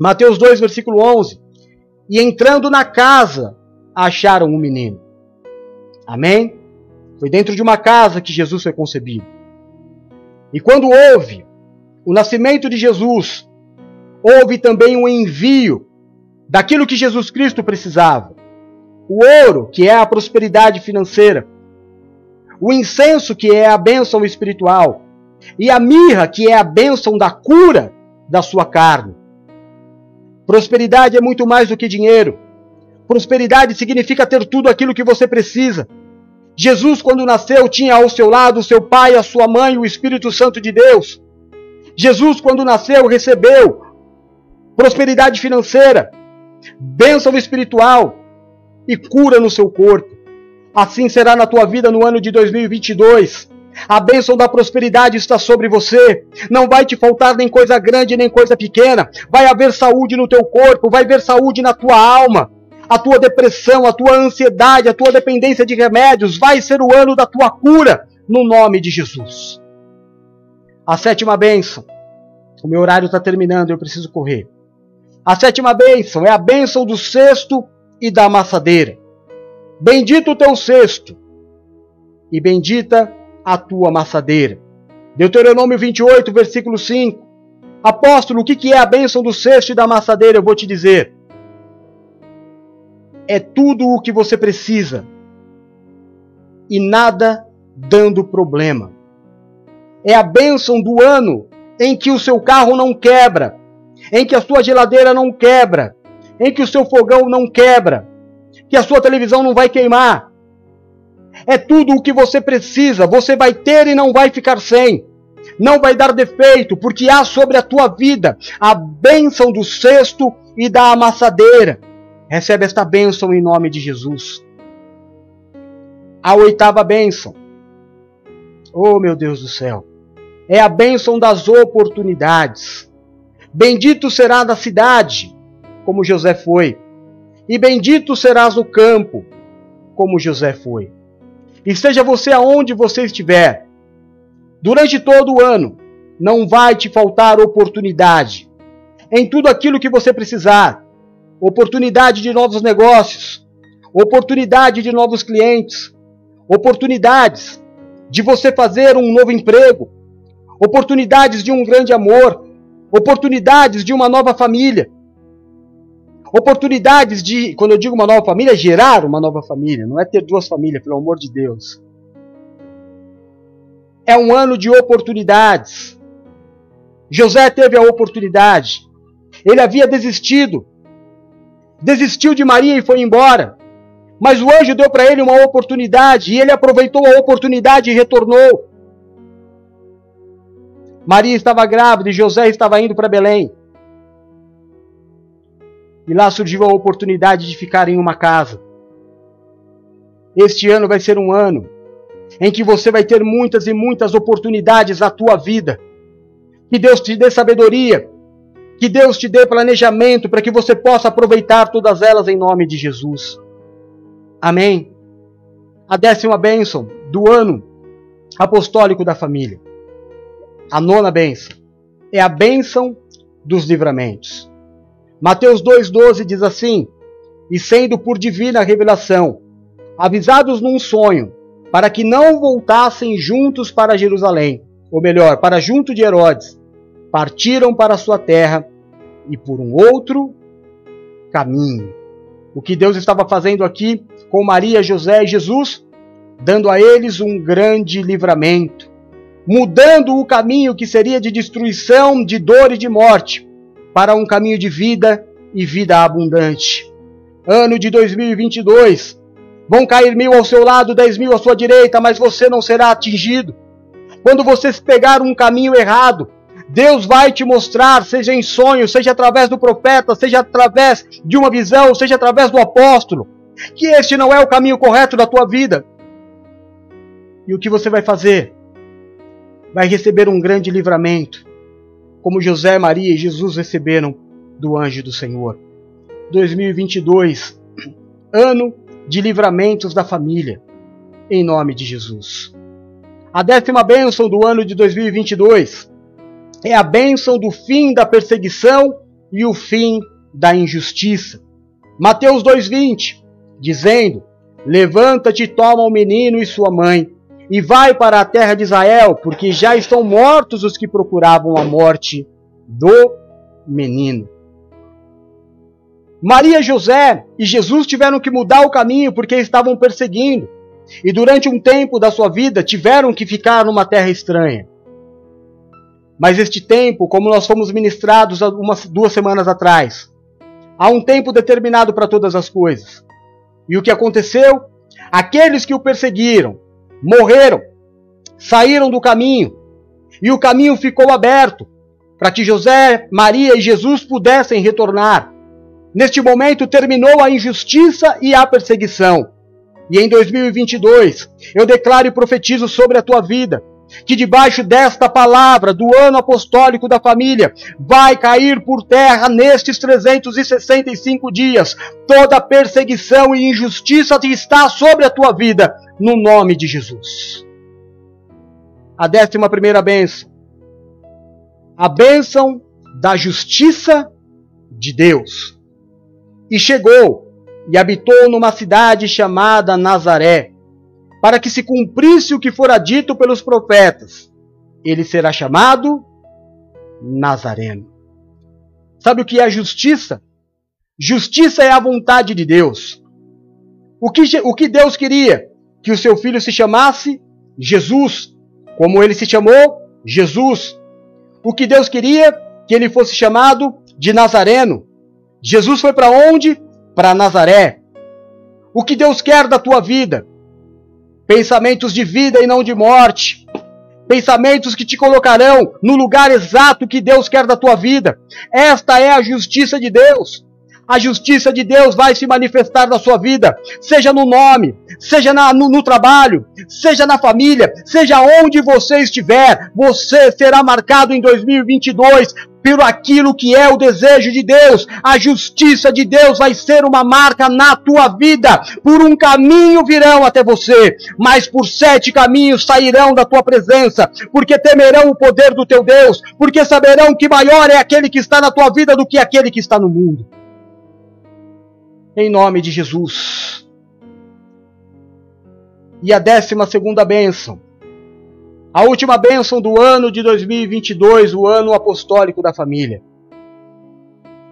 Mateus 2, versículo 11. E entrando na casa, acharam um menino. Amém? Foi dentro de uma casa que Jesus foi concebido. E quando houve o nascimento de Jesus, houve também um envio daquilo que Jesus Cristo precisava. O ouro, que é a prosperidade financeira. O incenso, que é a bênção espiritual. E a mirra, que é a bênção da cura da sua carne. Prosperidade é muito mais do que dinheiro. Prosperidade significa ter tudo aquilo que você precisa. Jesus, quando nasceu, tinha ao seu lado seu pai, a sua mãe, o Espírito Santo de Deus. Jesus, quando nasceu, recebeu prosperidade financeira, bênção espiritual e cura no seu corpo. Assim será na tua vida no ano de 2022. A bênção da prosperidade está sobre você. Não vai te faltar nem coisa grande nem coisa pequena. Vai haver saúde no teu corpo, vai haver saúde na tua alma. A tua depressão, a tua ansiedade, a tua dependência de remédios vai ser o ano da tua cura, no nome de Jesus. A sétima bênção. O meu horário está terminando, eu preciso correr. A sétima bênção é a bênção do cesto e da amassadeira. Bendito o teu cesto e bendita a tua amassadeira. Deuteronômio 28, versículo 5. Apóstolo, o que é a bênção do cesto e da amassadeira? Eu vou te dizer. É tudo o que você precisa e nada dando problema. É a bênção do ano em que o seu carro não quebra, em que a sua geladeira não quebra, em que o seu fogão não quebra, que a sua televisão não vai queimar. É tudo o que você precisa, você vai ter e não vai ficar sem. Não vai dar defeito, porque há sobre a tua vida a bênção do cesto e da amassadeira. Recebe esta bênção em nome de Jesus. A oitava bênção. Oh, meu Deus do céu. É a bênção das oportunidades. Bendito será da cidade, como José foi e bendito serás no campo, como José foi. E seja você aonde você estiver, durante todo o ano, não vai te faltar oportunidade em tudo aquilo que você precisar. Oportunidade de novos negócios, oportunidade de novos clientes, oportunidades de você fazer um novo emprego, oportunidades de um grande amor, oportunidades de uma nova família, Oportunidades de, quando eu digo uma nova família, gerar uma nova família, não é ter duas famílias, pelo amor de Deus. É um ano de oportunidades. José teve a oportunidade. Ele havia desistido. Desistiu de Maria e foi embora. Mas o anjo deu para ele uma oportunidade e ele aproveitou a oportunidade e retornou. Maria estava grávida e José estava indo para Belém. E lá surgiu a oportunidade de ficar em uma casa. Este ano vai ser um ano em que você vai ter muitas e muitas oportunidades na tua vida. Que Deus te dê sabedoria, que Deus te dê planejamento para que você possa aproveitar todas elas em nome de Jesus. Amém. A décima bênção do ano apostólico da família. A nona bênção é a bênção dos livramentos. Mateus 2,12 diz assim: E sendo por divina revelação, avisados num sonho, para que não voltassem juntos para Jerusalém, ou melhor, para junto de Herodes, partiram para sua terra e por um outro caminho. O que Deus estava fazendo aqui com Maria, José e Jesus? Dando a eles um grande livramento, mudando o caminho que seria de destruição, de dor e de morte, para um caminho de vida e vida abundante. Ano de 2022. Vão cair mil ao seu lado, dez mil à sua direita, mas você não será atingido. Quando você pegar um caminho errado, Deus vai te mostrar, seja em sonho, seja através do profeta, seja através de uma visão, seja através do apóstolo, que este não é o caminho correto da tua vida. E o que você vai fazer? Vai receber um grande livramento como José, Maria e Jesus receberam do anjo do Senhor. 2022, ano de livramentos da família, em nome de Jesus. A décima bênção do ano de 2022 é a bênção do fim da perseguição e o fim da injustiça. Mateus 2,20, dizendo: Levanta-te toma o menino e sua mãe e vai para a terra de Israel, porque já estão mortos os que procuravam a morte do menino. Maria, José e Jesus tiveram que mudar o caminho porque estavam perseguindo. E durante um tempo da sua vida tiveram que ficar numa terra estranha. Mas este tempo, como nós fomos ministrados umas duas semanas atrás, Há um tempo determinado para todas as coisas. E o que aconteceu? Aqueles que o perseguiram morreram, saíram do caminho, e o caminho ficou aberto para que José, Maria e Jesus pudessem retornar. Neste momento terminou a injustiça e a perseguição. E em 2022, eu declaro e profetizo sobre a tua vida que debaixo desta palavra do ano apostólico da família vai cair por terra nestes 365 dias toda perseguição e injustiça que está sobre a tua vida, no nome de Jesus. A décima primeira bênção, a bênção da justiça de Deus. E chegou e habitou numa cidade chamada Nazaré para que se cumprisse o que fora dito pelos profetas. Ele será chamado Nazareno. Sabe o que é justiça? Justiça é a vontade de Deus. O que, o que Deus queria? Que o seu filho se chamasse Jesus, como ele se chamou Jesus. O que Deus queria? Que ele fosse chamado de Nazareno. Jesus foi para onde? Para Nazaré. O que Deus quer da tua vida? Pensamentos de vida e não de morte, pensamentos que te colocarão no lugar exato que Deus quer da tua vida. Esta é a justiça de Deus. A justiça de Deus vai se manifestar na sua vida, seja no nome, seja na, no, no trabalho, seja na família, seja onde você estiver, você será marcado em 2022 por aquilo que é o desejo de Deus. A justiça de Deus vai ser uma marca na tua vida. Por um caminho virão até você, mas por sete caminhos sairão da tua presença, porque temerão o poder do teu Deus, porque saberão que maior é aquele que está na tua vida do que aquele que está no mundo. Em nome de Jesus. E a décima segunda bênção a última bênção do ano de 2022, o ano apostólico da família.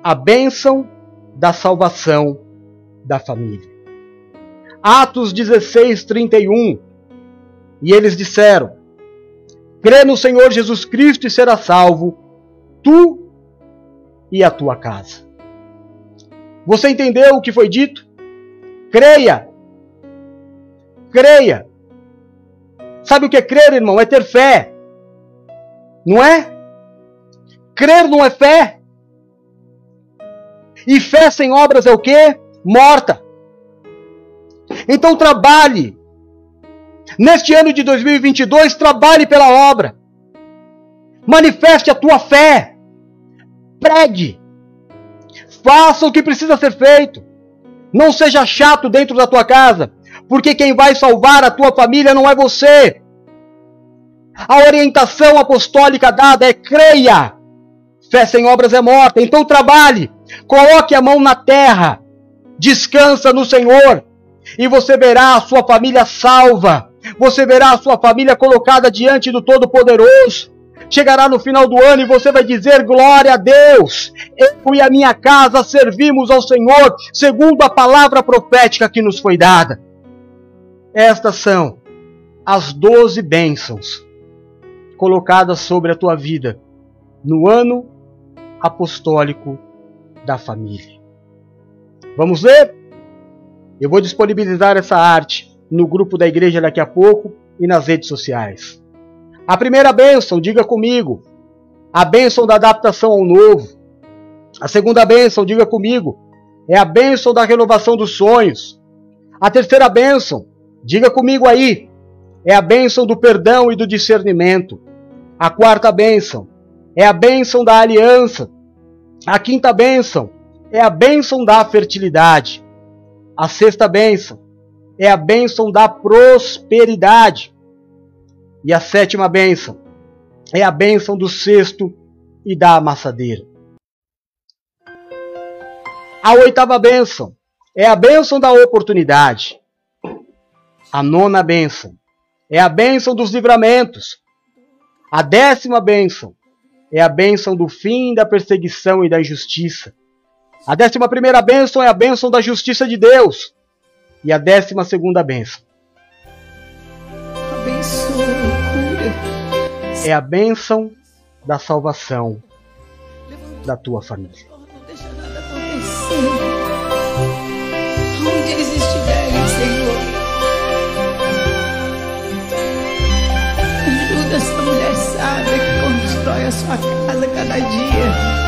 A bênção da salvação da família. Atos 16, 31. E eles disseram: Crê no Senhor Jesus Cristo e será salvo, tu e a tua casa. Você entendeu o que foi dito? Creia. Creia. Sabe o que é crer, irmão? É ter fé. Não é? Crer não é fé. E fé sem obras é o quê? Morta. Então trabalhe. Neste ano de 2022, trabalhe pela obra. Manifeste a tua fé. Pregue. Faça o que precisa ser feito. Não seja chato dentro da tua casa porque quem vai salvar a tua família não é você. A orientação apostólica dada é creia. Fé sem obras é morta. Então trabalhe, coloque a mão na terra, descansa no Senhor, e você verá a sua família salva. Você verá a sua família colocada diante do Todo-Poderoso. Chegará no final do ano e você vai dizer: Glória a Deus! Eu e a minha casa servimos ao Senhor, segundo a palavra profética que nos foi dada. Estas são as doze bênçãos colocadas sobre a tua vida no ano apostólico da família. Vamos ler? Eu vou disponibilizar essa arte no grupo da igreja daqui a pouco e nas redes sociais. A primeira bênção, diga comigo, a bênção da adaptação ao novo. A segunda bênção, diga comigo, é a bênção da renovação dos sonhos. A terceira bênção, Diga comigo aí. É a bênção do perdão e do discernimento. A quarta bênção é a bênção da aliança. A quinta bênção é a bênção da fertilidade. A sexta bênção é a bênção da prosperidade. E a sétima bênção é a bênção do cesto e da amassadeira. A oitava bênção é a bênção da oportunidade a nona bênção. É a bênção dos livramentos. A décima bênção é a bênção do fim da perseguição e da injustiça. A décima primeira bênção é a bênção da justiça de Deus. E a décima segunda bênção é a bênção da salvação da tua família. Essa mulher sábia que constrói a sua casa cada dia.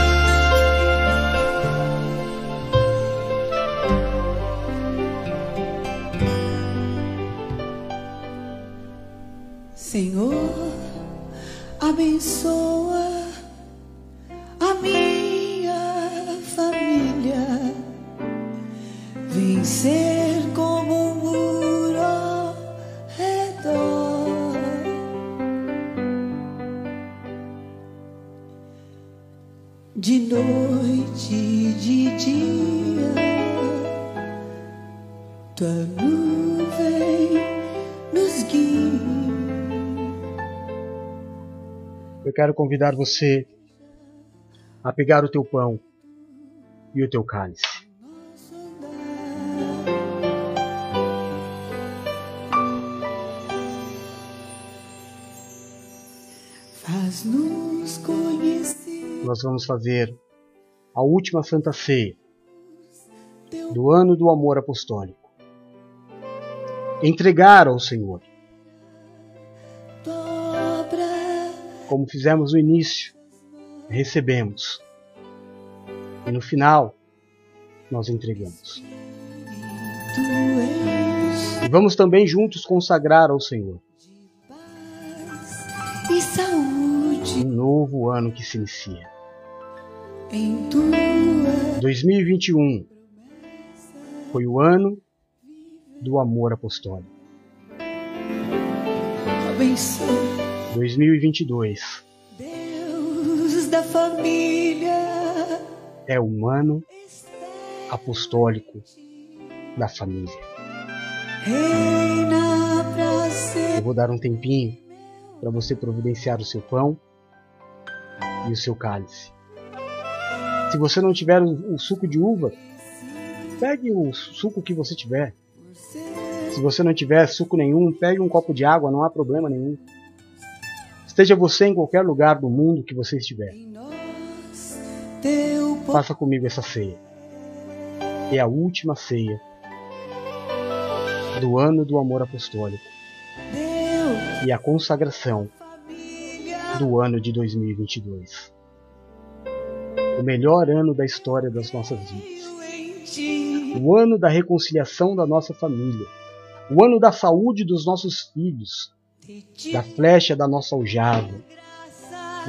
Quero convidar você a pegar o teu pão e o teu cálice. Faz-nos conhecer Nós vamos fazer a última Santa Ceia do ano do amor apostólico. Entregar ao Senhor, como fizemos no início, recebemos. E no final, nós entregamos. E vamos também juntos consagrar ao Senhor paz e saúde um novo ano que se inicia. em tua 2021 foi o ano do amor apostólico. abençoa, 2022 Deus da família. é um ano apostólico da família. Eu vou dar um tempinho para você providenciar o seu pão e o seu cálice. Se você não tiver o, o suco de uva, pegue o suco que você tiver. Se você não tiver suco nenhum, pegue um copo de água, não há problema nenhum. Esteja você em qualquer lugar do mundo que você estiver, faça comigo essa ceia. É a última ceia do ano do amor apostólico e a consagração do ano de 2022. O melhor ano da história das nossas vidas. O ano da reconciliação da nossa família. O ano da saúde dos nossos filhos, da flecha da nossa aljava.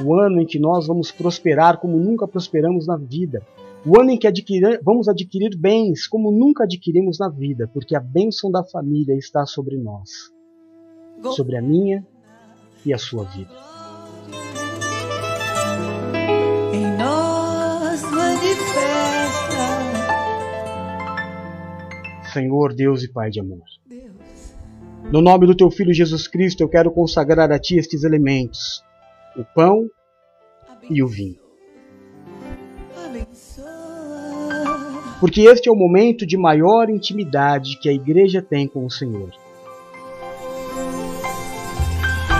O ano em que nós vamos prosperar como nunca prosperamos na vida. O ano em que adquirir- vamos adquirir bens como nunca adquirimos na vida, porque a bênção da família está sobre nós, sobre a minha e a sua vida. Em nós manifesta. Senhor Deus e Pai de amor. No nome do teu Filho Jesus Cristo, eu quero consagrar a ti estes elementos: o pão e o vinho. Porque este é o momento de maior intimidade que a igreja tem com o Senhor.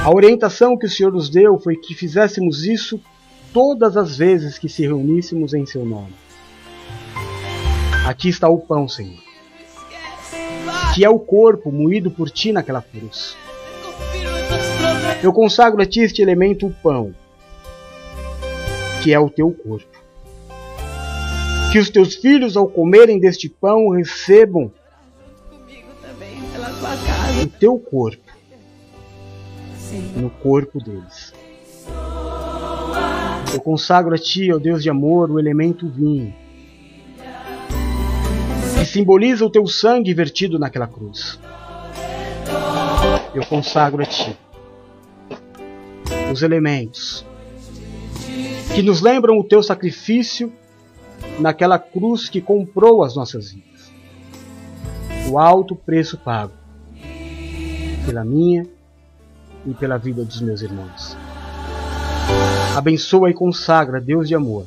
A orientação que o Senhor nos deu foi que fizéssemos isso todas as vezes que se reuníssemos em seu nome. Aqui está o pão, Senhor, que é o corpo moído por ti naquela cruz. Eu consagro a ti este elemento, o pão, que é o teu corpo. Que os teus filhos, ao comerem deste pão, recebam o teu corpo Senhor, no corpo deles. Eu consagro a ti, ó Deus de amor, o elemento vinho, simboliza o teu sangue vertido naquela cruz. Eu consagro a ti os elementos que nos lembram o teu sacrifício naquela cruz que comprou as nossas vidas. O alto preço pago pela minha e pela vida dos meus irmãos. Abençoa e consagra, Deus de amor,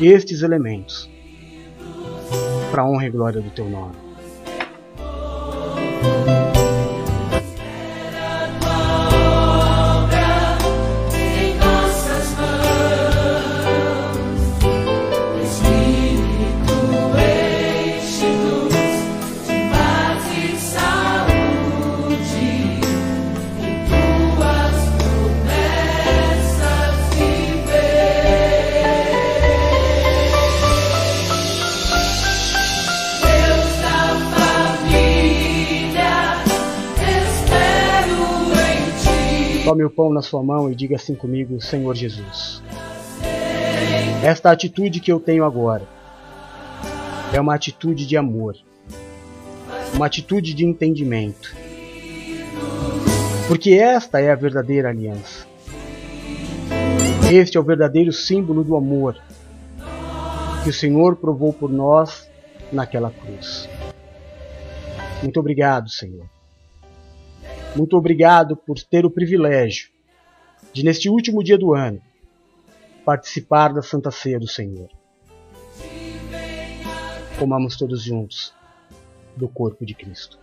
estes elementos para honra e glória do teu nome. Tome o pão na sua mão e diga assim comigo, Senhor Jesus. Esta atitude que eu tenho agora é uma atitude de amor, uma atitude de entendimento. Porque esta é a verdadeira aliança. Este é o verdadeiro símbolo do amor que o Senhor provou por nós naquela cruz. Muito obrigado, Senhor. Muito obrigado por ter o privilégio de, neste último dia do ano, participar da Santa Ceia do Senhor. Comamos todos juntos do corpo de Cristo.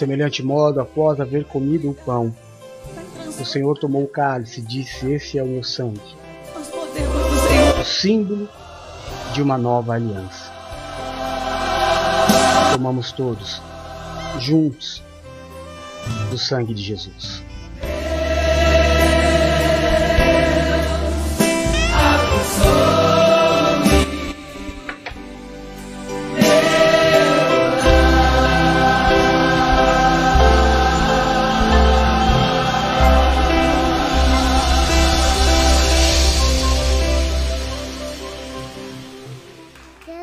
Semelhante modo, após haver comido o pão, o Senhor tomou o cálice e disse: Esse é o meu sangue, o símbolo de uma nova aliança. Tomamos todos, juntos, do sangue de Jesus.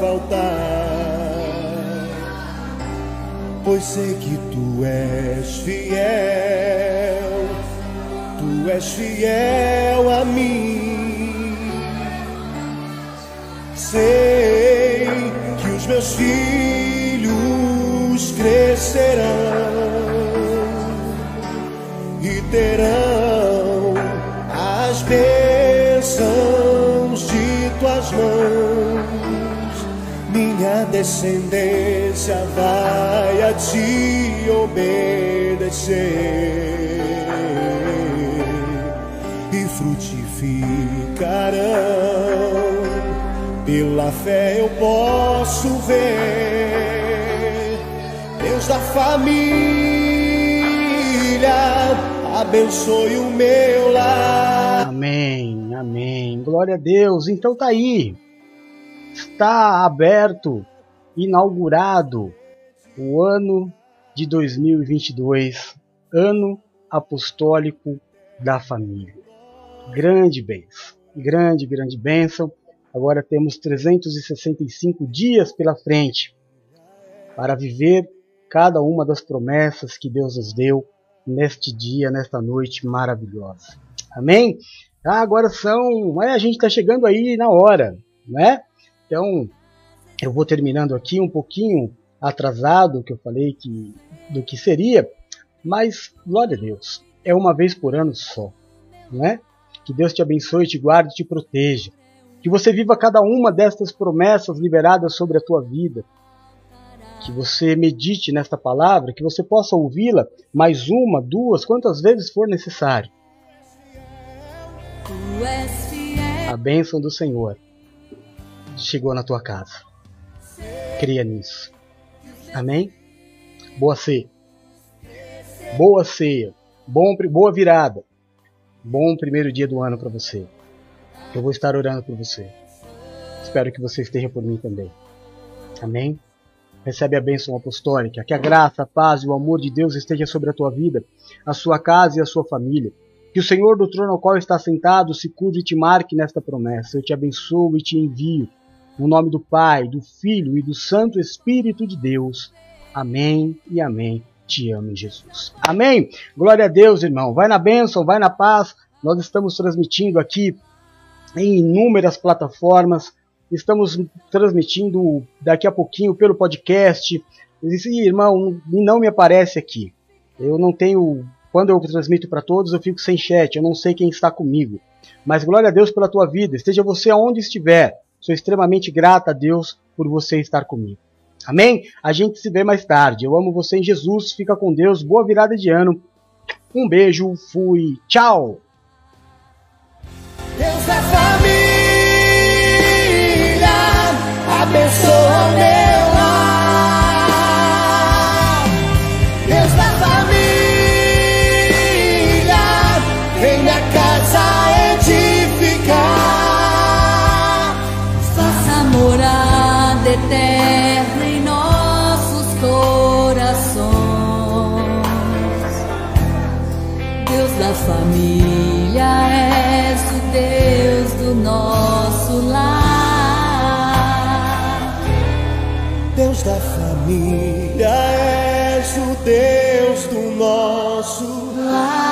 faltar, pois sei que tu és fiel Tu és fiel a mim. Sei que os meus filhos crescerão descendência vai a ti obedecer frutificarão. Pela fé eu posso ver Deus da família, abençoe o meu lar. Amém, amém. Glória a Deus. Então tá aí. Está aberto, inaugurado o ano de 2022, ano apostólico da família grande bênção. Grande, grande bênção. Agora temos 365 dias pela frente para viver cada uma das promessas que Deus nos deu neste dia, nesta noite maravilhosa. Amém? Ah, agora são. a gente está chegando aí na hora, né? Então, eu vou terminando aqui um pouquinho atrasado, que eu falei que do que seria, mas glória a Deus, é uma vez por ano só, né? Que Deus te abençoe, te guarde e te proteja. Que você viva cada uma destas promessas liberadas sobre a tua vida. Que você medite nesta palavra, que você possa ouvi-la mais uma, duas, quantas vezes for necessário. A bênção do Senhor chegou na tua casa. Cria nisso. Amém? Boa ceia. Boa ceia. Bom, boa virada. Bom primeiro dia do ano para você. Eu vou estar orando por você. Espero que você esteja por mim também. Amém? recebe a bênção apostólica. Que a graça, a paz e o amor de Deus esteja sobre a tua vida, a sua casa e a sua família. Que o Senhor do trono ao qual está sentado se curve e te marque nesta promessa. Eu te abençoo e te envio. No nome do Pai, do Filho e do Santo Espírito de Deus. Amém e amém. Te amo, Jesus. Amém. Glória a Deus, irmão. Vai na bênção, vai na paz. Nós estamos transmitindo aqui em inúmeras plataformas. Estamos transmitindo daqui a pouquinho pelo podcast. E, irmão, não me aparece aqui. Eu não tenho quando eu transmito para todos, eu fico sem chat, eu não sei quem está comigo. Mas glória a Deus pela tua vida, esteja você aonde estiver. Sou extremamente grata a Deus por você estar comigo. Amém? A gente se vê mais tarde. Eu amo você em Jesus, fica com Deus, boa virada de ano. Um beijo, fui, tchau! Deus da família, abençoa família, és o Deus do nosso lar. Deus da família, és o Deus do nosso Lar.